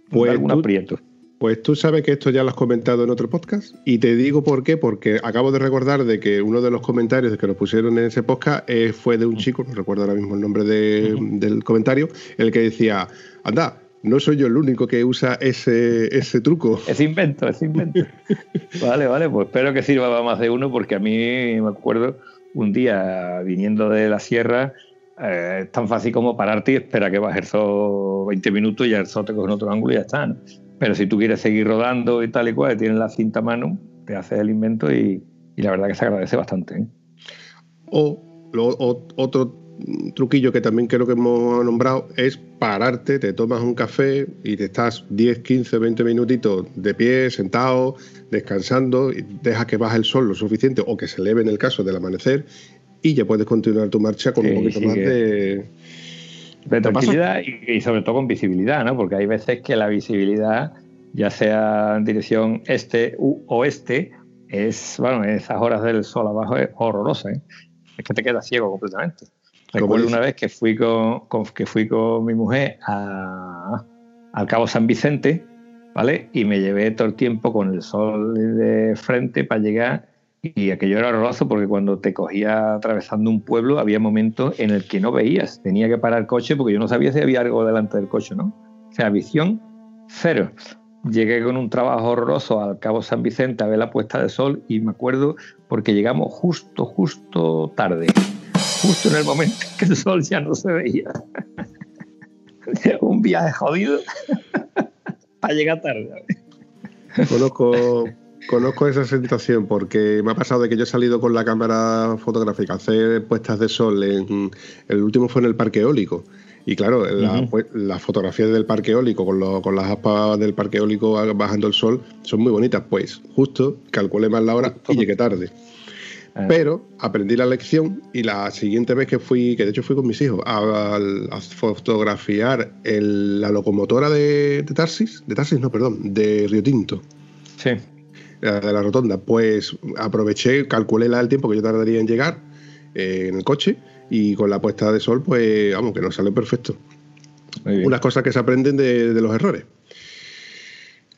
pues tú, Pues tú sabes que esto ya lo has comentado en otro podcast y te digo por qué, porque acabo de recordar de que uno de los comentarios que nos pusieron en ese podcast eh, fue de un chico, no recuerdo ahora mismo el nombre del comentario, el que decía, anda, no soy yo el único que usa ese, ese truco. <laughs> Es invento, es invento. vale, vale, pues espero que sirva para más de uno porque a mí me acuerdo un día viniendo de la sierra eh, es tan fácil como pararte y esperar que baje el sol 20 minutos y el sol te coge en otro ángulo y ya está. Pero si tú quieres seguir rodando y tal y cual, tienes la cinta a mano, te haces el invento y, la verdad que se agradece bastante. ¿eh? O, otro truquillo que también creo que hemos nombrado es pararte, te tomas un café y te estás 10, 15, 20 minutitos de pie, sentado, descansando, y deja que baje el sol lo suficiente o que se eleve en el caso del amanecer y ya puedes continuar tu marcha con un poquito más de... De tranquilidad y, sobre todo con visibilidad, ¿no? Porque hay veces que la visibilidad, ya sea en dirección este u oeste, es, bueno, esas horas del sol abajo es horrorosa, ¿eh? Es que te quedas ciego completamente. Recuerdo una vez que fui con, que fui con mi mujer al Cabo San Vicente, ¿vale? Y me llevé todo el tiempo con el sol de frente para llegar y aquello era horroroso porque cuando te cogía atravesando un pueblo había momentos en el que no veías. Tenía que parar el coche porque yo no sabía si había algo delante del coche, ¿no? O sea, visión cero. llegué con un trabajo horroroso al Cabo San Vicente a ver la puesta de sol y me acuerdo porque llegamos justo, justo tarde, justo en el momento en que el sol ya no se veía. <laughs> un viaje jodido <laughs> para llegar tarde. Conozco, conozco esa sensación porque me ha pasado de que yo he salido con la cámara fotográfica a hacer puestas de sol. En, el último fue en el parque eólico. Y claro, pues, las fotografías del parque eólico con, con las aspas del parque eólico bajando el sol son muy bonitas. Pues justo calculé más la hora y llegué tarde. Ah. Pero aprendí la lección y la siguiente vez que fui, que de hecho fui con mis hijos, a, fotografiar la locomotora de, Tarsis, de Tarsis no, perdón, de Río Tinto. Sí. De la rotonda. Pues aproveché, calculé el tiempo que yo tardaría en llegar eh, en el coche y con la puesta de sol, pues vamos, que nos sale perfecto. Unas cosas que se aprenden de los errores.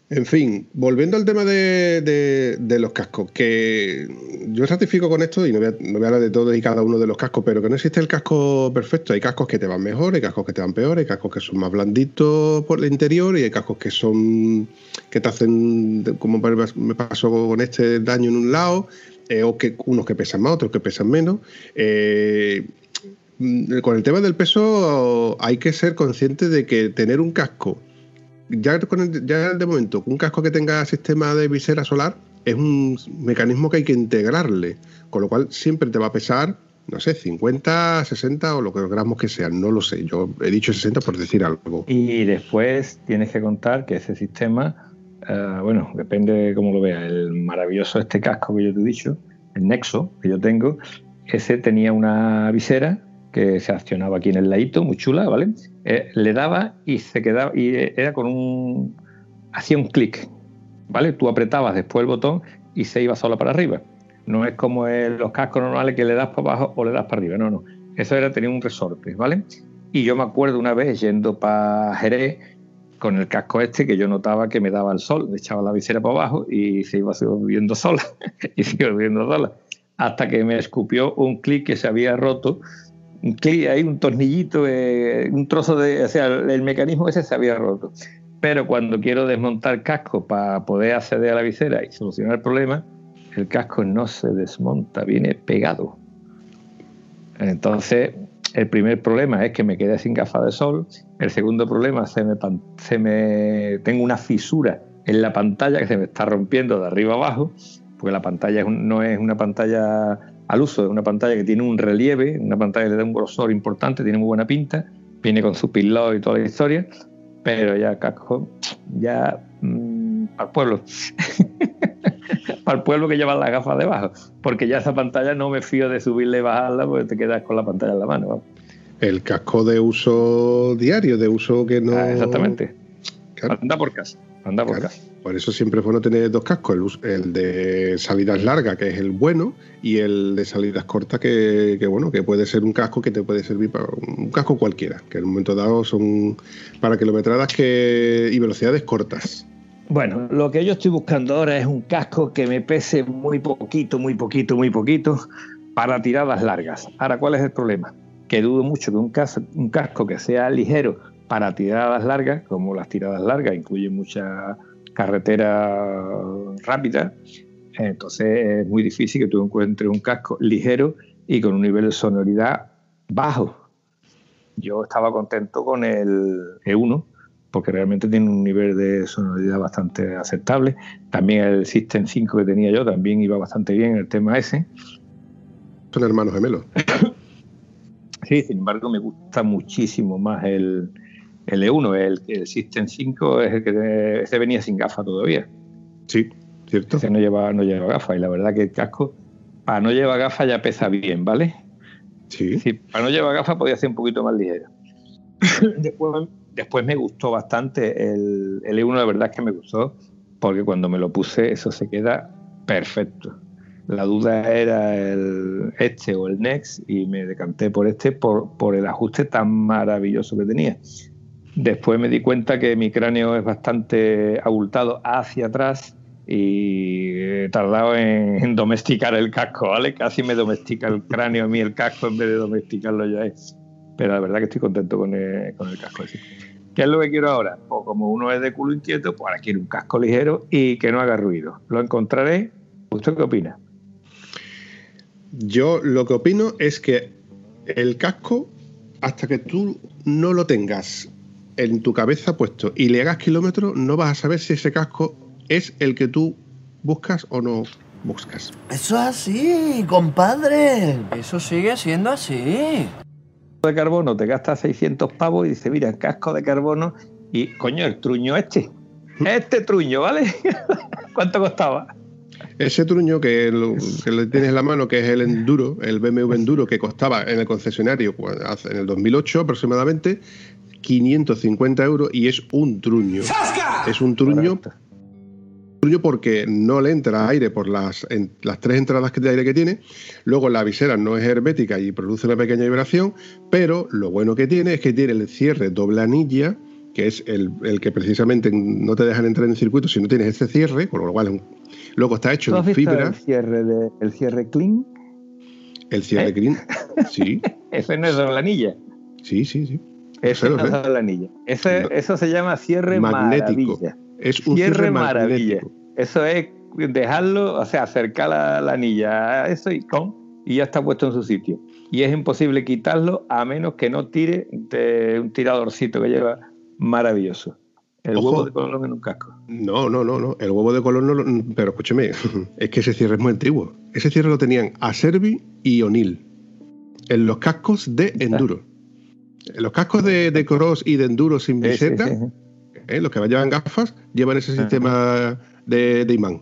En fin, volviendo al tema de, los cascos, que yo ratifico con esto y no voy, a, hablar de todos y cada uno de los cascos, pero que no existe el casco perfecto. Hay cascos que te van mejor, hay cascos que te van peor, hay cascos que son más blanditos por el interior y hay cascos que son que te hacen, como me pasó con este, daño en un lado, eh, o que unos que pesan más, otros que pesan menos. Eh, con el tema del peso hay que ser consciente de que tener un casco ya, de momento, un casco que tenga sistema de visera solar es un mecanismo que hay que integrarle, con lo cual siempre te va a pesar, no sé, 50, 60 o lo que gramos que sean, no lo sé, yo he dicho 60 por decir algo. Y después tienes que contar que ese sistema, eh, bueno, depende de cómo lo veas, el maravilloso este casco que yo te he dicho, el Nexo que yo tengo, ese tenía una visera que se accionaba aquí en el ladito, muy chula, ¿vale? Eh, le daba y se quedaba, y era con un. hacía un clic, ¿vale? Tú apretabas después el botón y se iba sola para arriba. No es como los cascos normales que le das para abajo o le das para arriba, no, no. Eso era tener un resorte, ¿vale? Y yo me acuerdo una vez yendo para Jerez con el casco este que yo notaba que me daba el sol, le echaba la visera para abajo y se iba subiendo sola, <laughs> y se iba subiendo sola, hasta que me escupió un clic que se había roto hay un tornillito, eh, un trozo de, o sea, el, mecanismo ese se había roto. Pero cuando quiero desmontar casco para poder acceder a la visera y solucionar el problema, el casco no se desmonta, viene pegado. Entonces, el primer problema es que me quedé sin gafas de sol. El segundo problema, se me, se me tengo una fisura en la pantalla que se me está rompiendo de arriba abajo, porque la pantalla no es una pantalla al uso de una pantalla que tiene un relieve, una pantalla que le da un grosor importante, tiene muy buena pinta, viene con su pilot y toda la historia, pero ya casco, ya mm, al pueblo. <laughs> para el pueblo que lleva las gafas debajo, porque ya esa pantalla no me fío de subirla y bajarla porque te quedas con la pantalla en la mano. El casco de uso diario, de uso que no... Ah, exactamente. Anda por casa, anda por eso siempre es bueno tener dos cascos, el, de salidas largas, que es el bueno, y el de salidas cortas, que, bueno, que puede ser un casco que te puede servir para un casco cualquiera, que en un momento dado son para kilometradas que, y velocidades cortas. Bueno, lo que yo estoy buscando ahora es un casco que me pese muy poquito, muy poquito, muy poquito para tiradas largas. Ahora, ¿cuál es el problema? Que dudo mucho que un casco, un casco que sea ligero para tiradas largas, como las tiradas largas incluyen mucha carretera rápida, entonces es muy difícil que tú encuentres un casco ligero y con un nivel de sonoridad bajo. Yo estaba contento con el E1 porque realmente tiene un nivel de sonoridad bastante aceptable. También el System 5 que tenía yo también iba bastante bien en el tema ese. Son hermanos gemelos. <coughs> sí, sin embargo me gusta muchísimo más el, el E1, el, el System 5 es el que ese venía sin gafas todavía. Sí, cierto. Ese no lleva, no lleva gafas y la verdad que el casco, para no llevar gafas ya pesa bien, ¿vale? Sí. para no llevar gafas podía ser un poquito más ligero. <laughs> después, después me gustó bastante el, el E1, la verdad es que me gustó porque cuando me lo puse eso se queda perfecto. La duda era el este o el Next y me decanté por este por, por el ajuste tan maravilloso que tenía. Después me di cuenta que mi cráneo es bastante abultado hacia atrás y he tardado en, domesticar el casco, ¿vale? Casi me domestica el cráneo a mí el casco en vez de domesticarlo ya. Pero la verdad que estoy contento con el, casco. ¿Qué es lo que quiero ahora? Pues como uno es de culo inquieto, pues ahora quiero un casco ligero y que no haga ruido. Lo encontraré. ¿Usted qué opina? Yo lo que opino es que el casco, hasta que tú no lo tengas en tu cabeza puesto y le hagas kilómetros, no vas a saber si ese casco es el que tú buscas o no buscas. Eso es así, compadre. Eso sigue siendo así. de carbono te gasta 600 pavos y dice, mira, casco de carbono y coño, el truño este. Este truño, ¿vale? <laughs> ¿Cuánto costaba? Ese truño que, lo, que le tienes en la mano, que es el Enduro, el BMW Enduro, que costaba en el concesionario en el 2008 aproximadamente 550 euros y es un truño. Es un truño, Correcto. truño porque no le entra aire por las, en- las tres entradas que- de aire que tiene. Luego la visera no es hermética y produce una pequeña vibración, pero lo bueno que tiene es que tiene el cierre doble anilla, que es el, el que precisamente no te dejan entrar en el circuito si no tienes ese cierre, con lo cual es un- luego está hecho ¿Tú has en visto fibra, el cierre, de, el cierre clean? el cierre ¿Eh? green. Sí, <laughs> Ese no es doble anilla. sí, sí, sí. Ese no sé, es lo sé. doble anilla. Ese- No. Eso se llama cierre Magnético. maravilla. Es un Cierre cierre, maravilla. magnético. Eso es dejarlo, o sea, acercar la, la anilla a eso y con, y ya está puesto en su sitio. Y es imposible quitarlo a menos que no tire de un tiradorcito que lleva maravilloso. El Ojo. huevo de colón en un casco. No, no, no, no. El huevo de color no lo. Pero escúcheme, <laughs> es que ese cierre es muy antiguo. Ese cierre lo tenían Acerbi y O'Neill. En los cascos de Enduro. Los cascos de, de cross y de enduro sin sí, sí, sí. ¿eh? los que llevan gafas, llevan ese sistema de, de imán.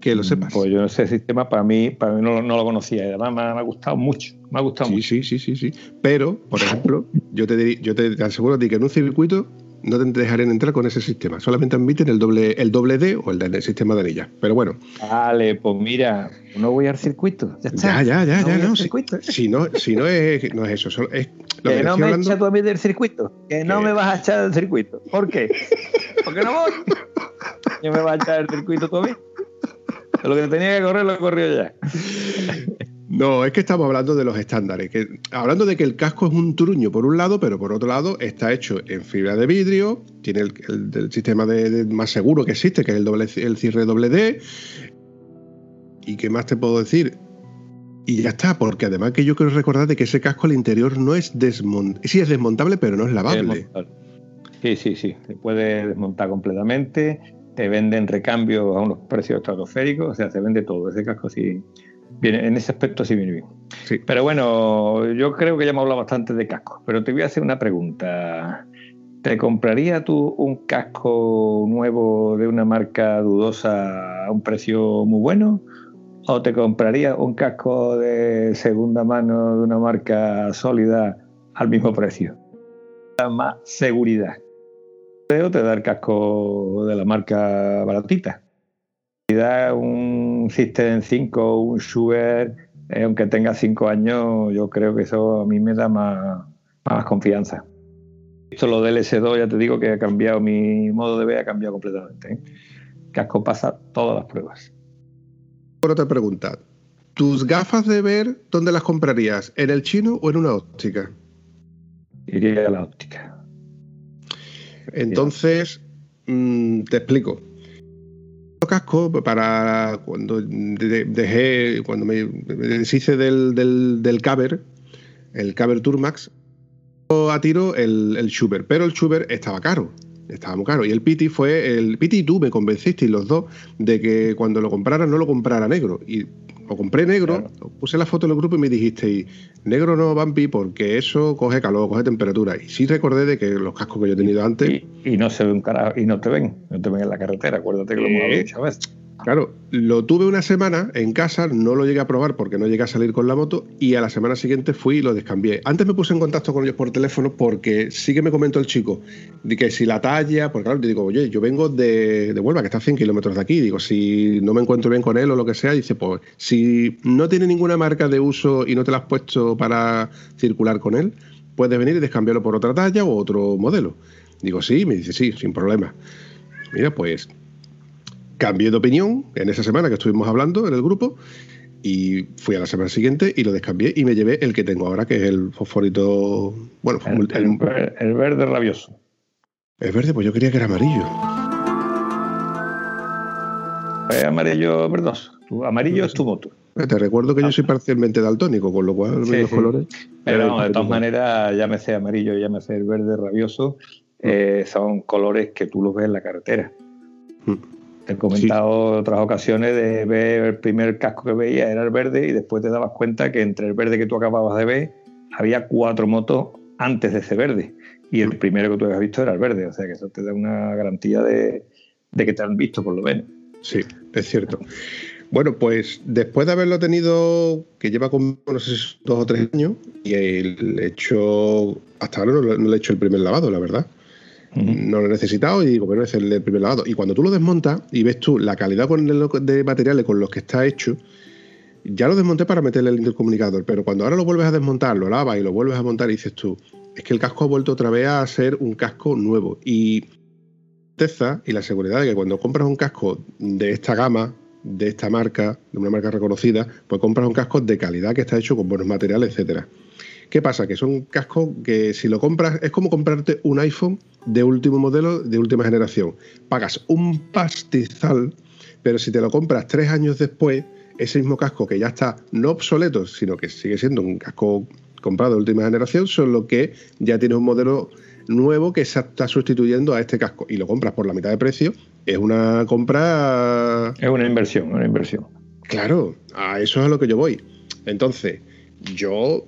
Que lo sepas. Pues yo ese sistema para mí, para mí no, lo- no lo conocía. y Además me ha, me ha gustado mucho. Me ha gustado Sí, mucho. sí, sí, sí, sí. Pero, por ejemplo, yo te, yo te aseguro a ti que en un circuito no te dejarían entrar con ese sistema. Solamente admiten el doble, el doble D o el del sistema de anillas. Pero bueno, Vale, pues mira, no voy al circuito. Ya está. ya, ya, ya, No ya, no. Si, no, si no es, no es eso, es lo Que que no me hablando- echas tú a mí del circuito. Que no me vas a echar del circuito. ¿Por qué? Porque no voy. <laughs> Yo me vas a echar del circuito tú a mí. Lo que tenía que correr lo he corrido ya. <laughs> No, es que estamos hablando de los estándares. Hablando de que el casco es un truño por un lado, pero por otro lado está hecho en fibra de vidrio, tiene el, sistema de, más seguro que existe, que es el, cierre doble D. ¿Y qué más te puedo decir? Y ya está, porque además que yo quiero recordar de que ese casco al interior no es desmontable. Sí, es desmontable, pero no es lavable. Sí, sí, sí. Se puede desmontar completamente. Te venden recambios a unos precios estratosféricos. O sea, se vende todo. Ese casco sí. Viene, en ese aspecto sí viene bien. Sí. Pero bueno, yo creo que ya hemos hablado bastante de cascos. Pero te voy a hacer una pregunta. ¿Te compraría tú un casco nuevo de una marca dudosa a un precio muy bueno? ¿O te comprarías un casco de segunda mano de una marca sólida al mismo precio? Da más seguridad. Te da el casco de la marca baratita. Un System 5 un Schubert, eh, aunque tenga 5 años, yo creo que eso a mí me da más, más confianza. Esto lo del S2 ya te digo que ha cambiado, mi modo de ver ha cambiado completamente. ¿eh? Casco pasa todas las pruebas. Por otra pregunta. ¿Tus gafas de ver, dónde las comprarías? ¿En el chino o en una óptica? Iría a la óptica. Entonces, mm, te explico. Los cascos para cuando de- dejé, cuando me, deshice del, del, del Caber, el Caber Turmax, a tiro el, el Schubert, pero el Schubert estaba caro, estaba muy caro. Y el Pity fue, el Pity y tú me convencisteis los dos de que cuando lo comprara no lo comprara negro. Y lo compré negro, Claro. puse la foto en el grupo y me dijisteis, negro no, Bambi, porque eso coge calor, coge temperatura. Y sí recordé de que los cascos que yo he tenido antes, Y, y no se ve un carajo, y no te ven, no te ven en la carretera, acuérdate que lo hemos hablado Eh. muchas veces. Claro, lo tuve una semana en casa, no lo llegué a probar porque no llegué a salir con la moto y a la semana siguiente fui y lo descambié. Antes me puse en contacto con ellos por teléfono porque sí que me comentó el chico de que si la talla, porque claro, te digo, oye, yo vengo de, de Huelva, que está a 100 kilómetros de aquí, digo, si no me encuentro bien con él o lo que sea, dice, pues si no tiene ninguna marca de uso y no te la has puesto para circular con él, puedes venir y descambiarlo por otra talla o otro modelo. Digo, sí, me dice, sí, sin problema. Mira, pues cambié de opinión en esa semana que estuvimos hablando en el grupo Y fui a la semana siguiente y lo descambié y me llevé el que tengo ahora, que es el fosforito. Bueno, el, el, el verde rabioso. Es verde, pues yo quería que era amarillo. Es amarillo verdoso. Amarillo es tu moto. Te recuerdo que yo soy parcialmente daltónico, con lo cual Sí, los sí. colores. Pero no, de todas maneras, llámese amarillo, llámese el verde rabioso, eh, son colores que tú los ves en la carretera. Mm. Te he comentado en otras ocasiones de ver el primer casco que veía era el verde y después te dabas cuenta que entre el verde que tú acababas de ver había cuatro motos antes de ese verde y el primero que tú habías visto era el verde, o sea que eso te da una garantía de, de que te han visto por lo menos. Sí, es cierto. Bueno, pues después de haberlo tenido, que lleva con no sé dos o tres años, y el hecho, hasta ahora no, no le he hecho el primer lavado, la verdad. No lo he necesitado y digo, bueno, es el, el primer lavado. Y cuando tú lo desmontas y ves tú la calidad con de materiales con los que está hecho, ya lo desmonté para meterle el intercomunicador, pero cuando ahora lo vuelves a desmontar, lo lavas y lo vuelves a montar y dices tú, es que el casco ha vuelto otra vez a ser un casco nuevo. Y certeza y la seguridad de que cuando compras un casco de esta gama, de esta marca, de una marca reconocida, pues compras un casco de calidad que está hecho con buenos materiales, etcétera. ¿Qué pasa? Que son cascos que si lo compras es como comprarte un iPhone de último modelo, de última generación. Pagas un pastizal, pero si te lo compras tres años después, ese mismo casco que ya está no obsoleto, sino que sigue siendo un casco comprado de última generación, solo que ya tienes un modelo nuevo que se está sustituyendo a este casco y lo compras por la mitad de precio, es una compra Es una inversión, una inversión. Claro, a eso es a lo que yo voy. Entonces, yo,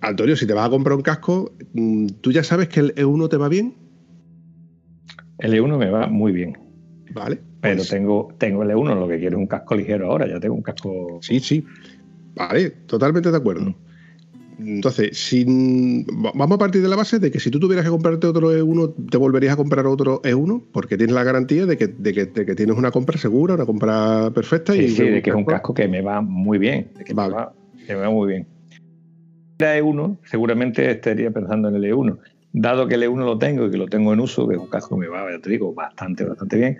Antonio, si te vas a comprar un casco, mm, ¿tú ya sabes que el E1 te va bien? El E1 me va muy bien, Vale. pero pues, tengo, tengo el E1, lo que quiero es un casco ligero ahora, ya tengo un casco... Sí, sí. Vale, totalmente de acuerdo. Entonces, sin, va- vamos a partir de la base de que si tú tuvieras que comprarte otro E1, te volverías a comprar otro E1 porque tienes la garantía de que, de que, de que tienes una compra segura, una compra perfecta. Sí, y sí, de que es un casco que me va muy bien, de que, Vale. me, va, que me va muy bien. Era E1, seguramente estaría pensando en el E1. Dado que el E1 lo tengo y que lo tengo en uso, que es un casco que me va, ya te digo, bastante, bastante bien.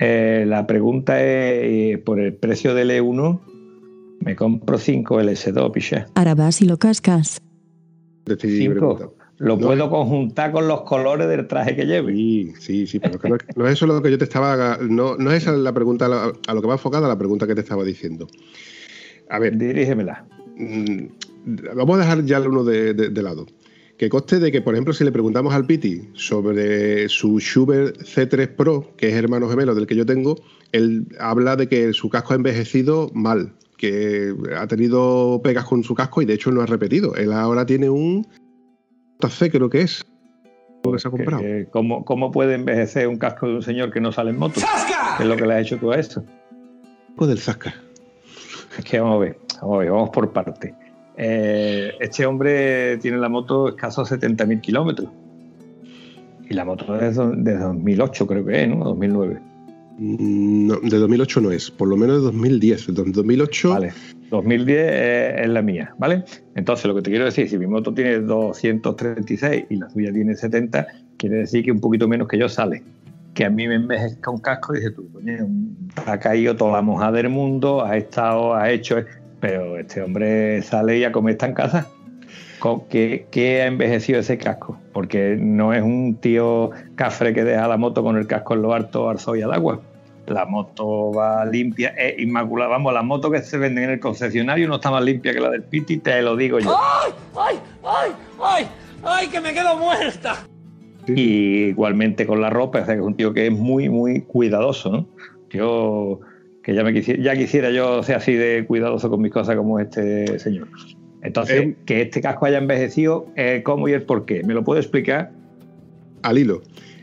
eh, la pregunta es, eh, por el precio del E1, me compro 5 LS2, piché. Ahora vas y lo cascas. Te estoy 5. preguntando. Lo No. puedo conjuntar con los colores del traje que lleve. Sí, sí, sí, pero que no, es- no es eso lo que yo te estaba. No, no es esa la pregunta a lo- a lo que va enfocada la pregunta que te estaba diciendo. A ver, Dirígemela. Vamos a dejar ya uno de, de- de lado. Que conste de que, por ejemplo, si le preguntamos al Piti sobre su Schubert C3 Pro, que es hermano gemelo del que yo tengo, él habla de que su casco ha envejecido mal, que ha tenido pegas con su casco y de hecho no ha repetido. Él ahora tiene un C, creo que es. lo que se ha comprado. ¿cómo, ¿Cómo puede envejecer un casco de un señor que no sale en moto? ¿Qué es lo que le has hecho tú a eso? Del Zasca. Es que vamos a ver, vamos, a ver, vamos por parte. Eh, este hombre tiene la moto escasos 70.000 kilómetros. Y la moto es de 2008, creo que es, ¿no? 2009. Mm, No, de 2008 no es, por lo menos de 2010. De 2008, Vale. 2010 es, es la mía, ¿vale? Entonces, lo que te quiero decir, si mi moto tiene 236 y la tuya tiene 70, quiere decir que un poquito menos que yo sale. Que a mí me envejezca un casco y dices tú, coño, ha caído toda la mojada del mundo, ha estado, ha hecho, pero este hombre sale y a comer está en casa. ¿Con ¿Qué, qué ha envejecido ese casco? Porque no es un tío cafre que deja la moto con el casco en lo alto al sol y al agua. La moto va limpia, es inmaculada. Vamos, la moto que se venden en el concesionario no está más limpia que la del Piti, te lo digo yo. ¡Ay! ¡Ay! ¡Ay! ¡Ay! ¡Ay! ¡Que me quedo muerta! Y igualmente con la ropa, o sea que es un tío que es muy, muy cuidadoso, ¿no? Yo, que ya, me quisiera, ya quisiera yo ser así de cuidadoso con mis cosas como este señor. Entonces, Eh, que este casco haya envejecido, eh, ¿cómo y el por qué? ¿Me lo puedo explicar? al hilo.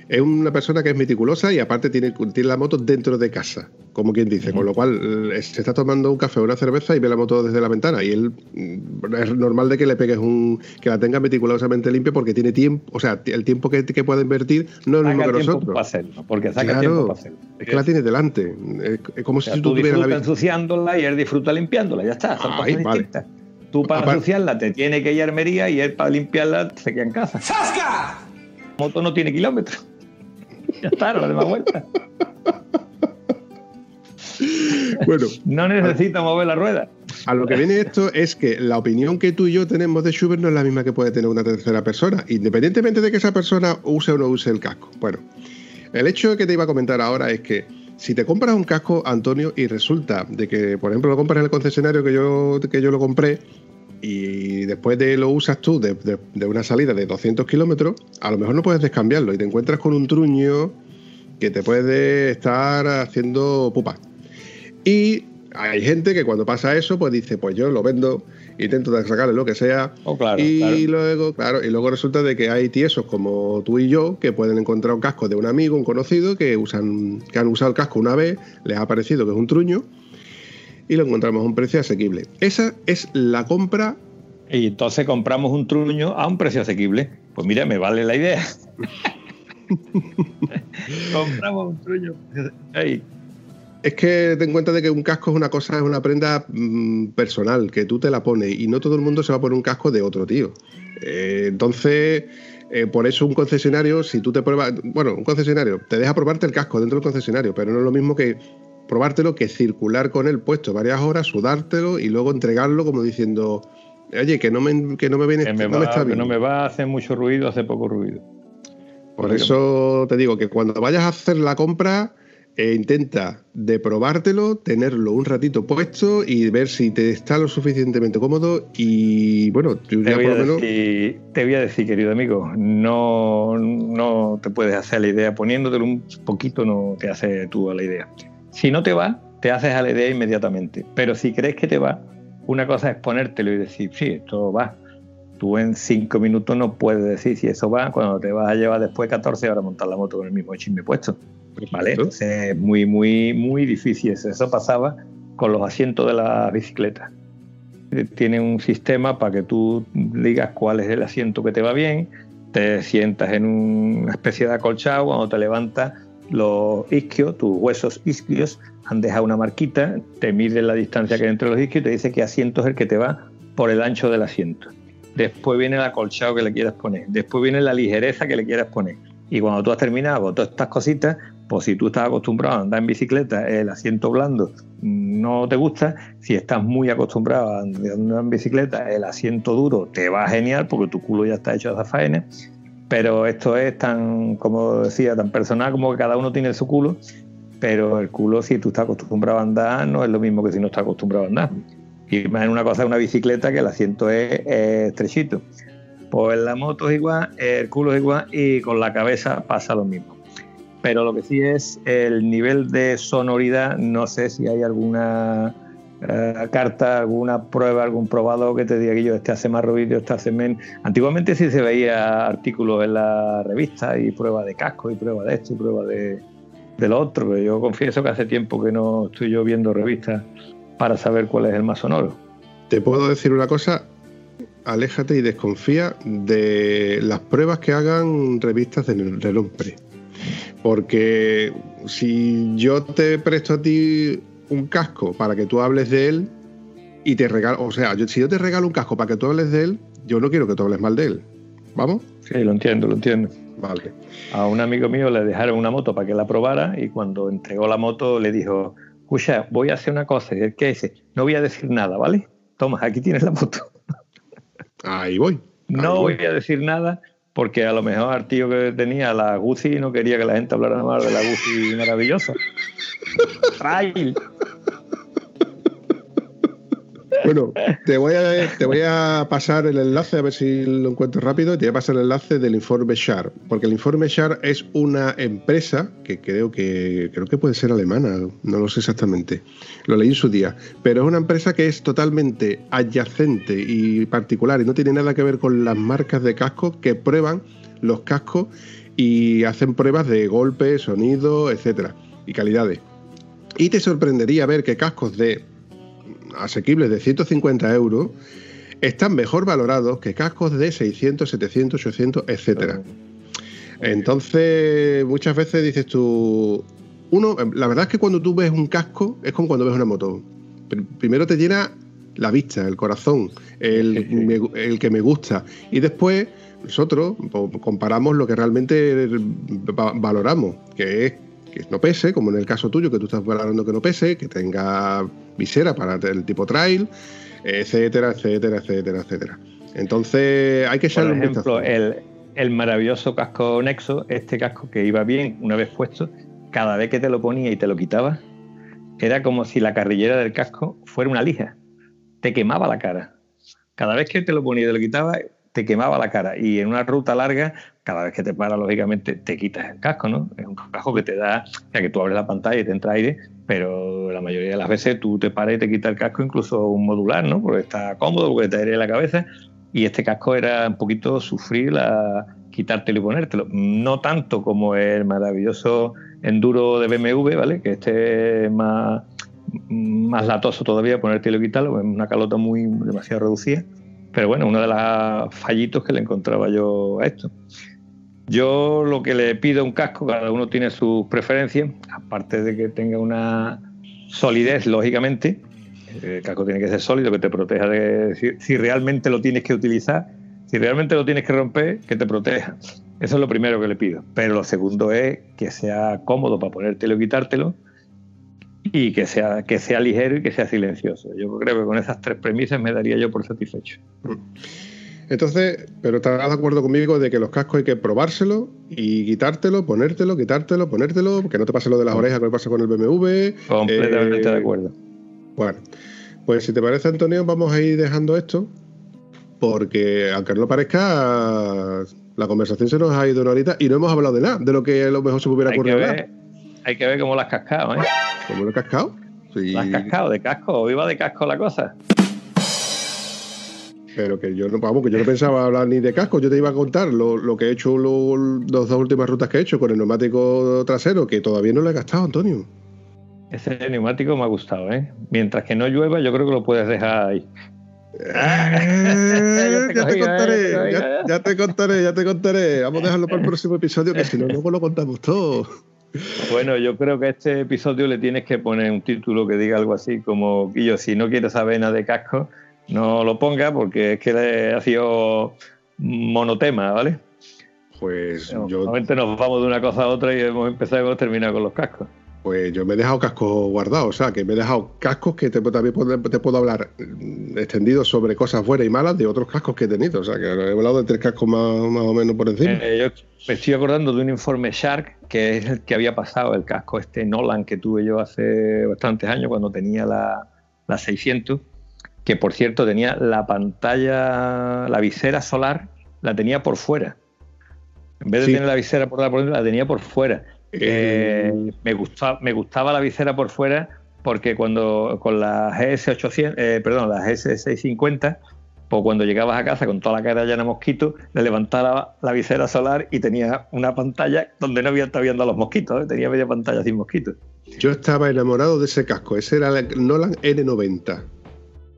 Es una persona que es meticulosa y aparte tiene, tiene la moto dentro de casa, como quien dice. Con lo cual, eh, se está tomando un café o una cerveza y ve la moto desde la ventana. Y él mm, es normal de que le pegues un. que la tenga meticulosamente limpia porque tiene tiempo. O sea, el tiempo que, que puede invertir no es lo mismo que nosotros. hacerlo, porque saca Claro, tiempo para hacerlo. Es que la tiene delante. Es, como O sea, si tú tú tuvieras la ensuciándola y él disfruta limpiándola, ya está, son Ay, cosas vale. distintas. Tú para Apar- ensuciarla te tiene que ir a armería y él para limpiarla se queda en casa. ¡Zasca! La moto no tiene kilómetros. Ya está, no le da vuelta. <laughs> Bueno, No necesita mover la rueda. A lo que viene esto es que la opinión que tú y yo tenemos de Schubert no es la misma que puede tener una tercera persona, independientemente de que esa persona use o no use el casco. Bueno, el hecho que te iba a comentar ahora es que si te compras un casco, Antonio, y resulta de que, por ejemplo, lo compras en el concesionario que yo, que yo lo compré, y después de lo usas tú de, de una salida de 200 kilómetros, a lo mejor no puedes descambiarlo y te encuentras con un truño que te puede estar haciendo pupa. Y hay gente que cuando pasa eso, pues dice, pues yo lo vendo, intento sacarle lo que sea. Oh, claro, y claro. luego, claro, y luego resulta de que hay tiesos como tú y yo que pueden encontrar un casco de un amigo, un conocido, que usan, que han usado el casco una vez, les ha parecido que es un truño, y lo encontramos a un precio asequible. Esa es la compra. Y entonces compramos un truño a un precio asequible. Pues mira, me vale la idea. <laughs> <laughs> compramos un truño. Ey, Es que ten en cuenta de que un casco es una cosa, es una prenda mm, personal, que tú te la pones y no todo el mundo se va a poner un casco de otro tío. Eh, entonces, eh, por eso un concesionario, si tú te pruebas, bueno, un concesionario te deja probarte el casco dentro del concesionario, pero no es lo mismo que probártelo que circular con él puesto varias horas, sudártelo y luego entregarlo como diciendo, oye, que no me, que no me viene, que, me no me va, está que bien. no me va a hacer mucho ruido, hace poco ruido. Por eso te digo que cuando vayas a hacer la compra, eh, intenta de probártelo, tenerlo un ratito puesto y ver si te está lo suficientemente cómodo. Y bueno, tú Te ya voy, por a lo menos. decir, te voy a decir, querido amigo, no, no te puedes hacer la idea. Poniéndotelo un poquito no te haces tú a la idea. Si no te va, te haces a la idea inmediatamente. Pero si crees que te va, una cosa es ponértelo y decir, sí, esto va. Tú en cinco minutos no puedes decir si eso va cuando te vas a llevar después 14 horas a montar la moto con el mismo chisme puesto. ¿Vale? Entonces es muy, muy, muy difícil. eso. Pasaba con los asientos de la bicicleta. Tiene un sistema para que tú digas cuál es el asiento que te va bien, te sientas en una especie de acolchado, cuando te levantas los isquios, tus huesos isquios han dejado una marquita, te mide la distancia que hay entre los isquios y te dice qué asiento es el que te va por el ancho del asiento. Después viene el acolchado que le quieras poner, después viene la ligereza que le quieras poner. Y cuando tú has terminado todas estas cositas, pues si tú estás acostumbrado a andar en bicicleta, el asiento blando no te gusta, si estás muy acostumbrado a andar en bicicleta, el asiento duro te va genial porque tu culo ya está hecho de esa. Pero esto es tan, como decía, tan personal como que cada uno tiene su culo. Pero el culo, si tú estás acostumbrado a andar, no es lo mismo que si no estás acostumbrado a andar. Y más en una cosa es una bicicleta que el asiento es, es estrechito. Pues la moto es igual, el culo es igual y con la cabeza pasa lo mismo. Pero lo que sí es el nivel de sonoridad, no sé si hay alguna eh, carta, alguna prueba, algún probado que te diga que yo este hace más ruido, este hace menos. Antiguamente sí se veía artículos en la revista y prueba de casco y prueba de esto y prueba de, lo otro, pero yo confieso que hace tiempo que no estoy yo viendo revistas para saber cuál es el más sonoro. Te puedo decir una cosa, aléjate y desconfía de las pruebas que hagan revistas de renombre. Porque si yo te presto a ti un casco para que tú hables de él y te regalo, o sea, yo, si yo te regalo un casco para que tú hables de él, yo no quiero que tú hables mal de él. ¿Vamos? Sí, lo entiendo, lo entiendo. Vale. A un amigo mío le dejaron una moto para que la probara y cuando entregó la moto le dijo, escucha, voy a hacer una cosa. ¿qué dice? No voy a decir nada, ¿vale? Toma, aquí tienes la moto. Ahí voy. Ahí No voy. voy a decir nada porque a lo mejor al tío que tenía la Guzzi no quería que la gente hablara más de la Guzzi maravillosa. Trail. Bueno, te voy, a, te voy a pasar el enlace, a ver si lo encuentro rápido, te voy a pasar el enlace del informe Sharp, porque el informe Sharp es una empresa que creo que creo que puede ser alemana, no lo sé exactamente, lo leí en su día, pero es una empresa que es totalmente adyacente y particular y no tiene nada que ver con las marcas de cascos que prueban los cascos y hacen pruebas de golpe, sonido, etcétera, y calidades. Y te sorprendería ver que cascos de asequibles de 150 euros están mejor valorados que cascos de 600, 700, 800, etcétera. Entonces, muchas veces dices tú, uno, la verdad es que cuando tú ves un casco es como cuando ves una moto. Pr- Primero te llena la vista, el corazón, el, <laughs> el que me gusta. Y después nosotros comparamos lo que realmente va- valoramos, que es que no pese, como en el caso tuyo, que tú estás hablando que no pese, que tenga visera para el tipo trail, etcétera, etcétera, etcétera, etcétera. Entonces hay que echarle Por ejemplo, el, el maravilloso casco Nexo, este casco que iba bien una vez puesto, cada vez que te lo ponía y te lo quitaba, era como si la carrillera del casco fuera una lija. Te quemaba la cara. Cada vez que te lo ponía y te lo quitaba, te quemaba la cara. Y en una ruta larga, cada vez que te para, lógicamente, te quitas el casco, ¿no? Es un casco que te da, sea, que tú abres la pantalla y te entra aire, pero la mayoría de las veces tú te paras y te quitas el casco, incluso un modular, ¿no? Porque está cómodo, porque te aire la cabeza. Y este casco era un poquito sufrir la quitártelo y ponértelo. No tanto como el maravilloso enduro de BMW, ¿vale? Que este es más, más latoso todavía, ponértelo y quitarlo, es una calota muy demasiado reducida. Pero bueno, uno de los fallitos que le encontraba yo a esto. Yo lo que le pido a un casco, cada uno tiene sus preferencias, aparte de que tenga una solidez, lógicamente, el casco tiene que ser sólido, que te proteja de si, si, realmente lo tienes que utilizar, si realmente lo tienes que romper, que te proteja. Eso es lo primero que le pido. Pero lo segundo es que sea cómodo para ponértelo y quitártelo y que sea, que sea ligero y que sea silencioso. Yo creo que con esas tres premisas me daría yo por satisfecho. Entonces, pero estarás de acuerdo conmigo de que los cascos hay que probárselo y quitártelo, ponértelo, quitártelo, ponértelo, que no te pase lo de las orejas que pasa con el BMW. Completamente eh, de acuerdo. Bueno, pues si te parece, Antonio, vamos a ir dejando esto, porque aunque no parezca, la conversación se nos ha ido una horita y no hemos hablado de nada, de lo que a lo mejor se me hubiera ocurrido hablar. Hay que ver cómo lo has cascado, ¿eh? ¿Cómo lo has cascado? Sí. ¿Lo has cascado de casco? ¿Iba de casco la cosa? Pero que yo no, vamos, que yo no pensaba hablar ni de casco, yo te iba a contar lo, lo que he hecho, lo, las dos últimas rutas que he hecho con el neumático trasero, que todavía no lo he gastado, Antonio. Ese neumático me ha gustado, ¿eh? Mientras que no llueva, yo creo que lo puedes dejar ahí. Eh, <laughs> ya, te contaré, ya, ya, te contaré, ya te contaré. Vamos a dejarlo para el próximo episodio, que si no, luego lo contamos todo. Bueno, yo creo que a este episodio le tienes que poner un título que diga algo así como, Guillo, si no quieres saber nada de casco, no lo ponga porque es que le ha sido monotema, ¿vale? Pues yo... Normalmente nos vamos de una cosa a otra y hemos empezado y hemos terminado con los cascos. Pues yo me he dejado cascos guardados, o sea, que me he dejado cascos que te, también te puedo hablar mm, extendidos sobre cosas buenas y malas de otros cascos que he tenido. O sea, que he hablado de tres cascos más, más o menos por encima. Eh, yo me estoy acordando de un informe Shark, que es el que había pasado, el casco este Nolan que tuve yo hace bastantes años cuando tenía la, la 600, que por cierto tenía la pantalla, la visera solar, la tenía por fuera. En vez de Sí. tener la visera por, por dentro, la tenía por fuera. Eh, me, gustaba, me gustaba la visera por fuera porque cuando con la GS800, eh, perdón, la GS650, pues cuando llegabas a casa con toda la cara llena de mosquitos, le levantaba la visera solar y tenía una pantalla donde no había, estaba viendo los mosquitos, ¿eh? tenía media pantalla sin mosquitos. Yo estaba enamorado de ese casco. Ese era el Nolan N90.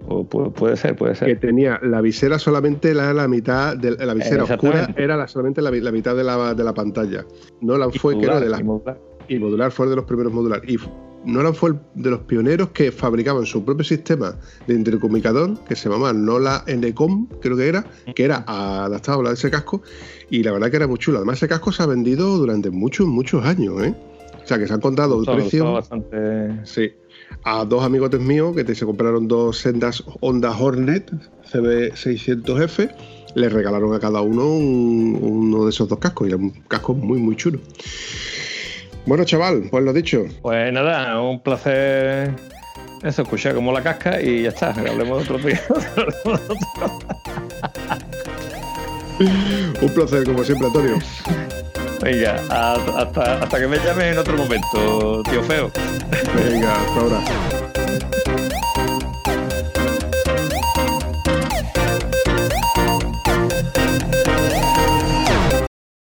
O pu- puede ser, puede que ser. tenía la visera solamente la, la mitad de la visera oscura era la- solamente la, la mitad de la, de la pantalla. Nolan Y fue que era de las y modular. y modular fue de los primeros modular y Nolan fue el- de los pioneros que fabricaban su propio sistema de intercomunicador que se llamaba Nolan Ncom creo que era que era adaptado a ese casco y la verdad que era muy chulo además ese casco se ha vendido durante muchos muchos años ¿eh? o sea que se han contado el Gustó, precio gustó bastante. Sí. A dos amigotes míos que te- se compraron dos sendas Honda Hornet CB600F, les regalaron a cada uno un- uno de esos dos cascos y era un casco muy, muy chulo. Bueno, chaval, pues lo dicho. Pues nada, un placer eso, escuchar como la casca y ya está, hablemos de otro día. <laughs> Un placer, como siempre, Antonio. Venga, hasta, hasta que me llames en otro momento, tío feo. Venga, hasta ahora.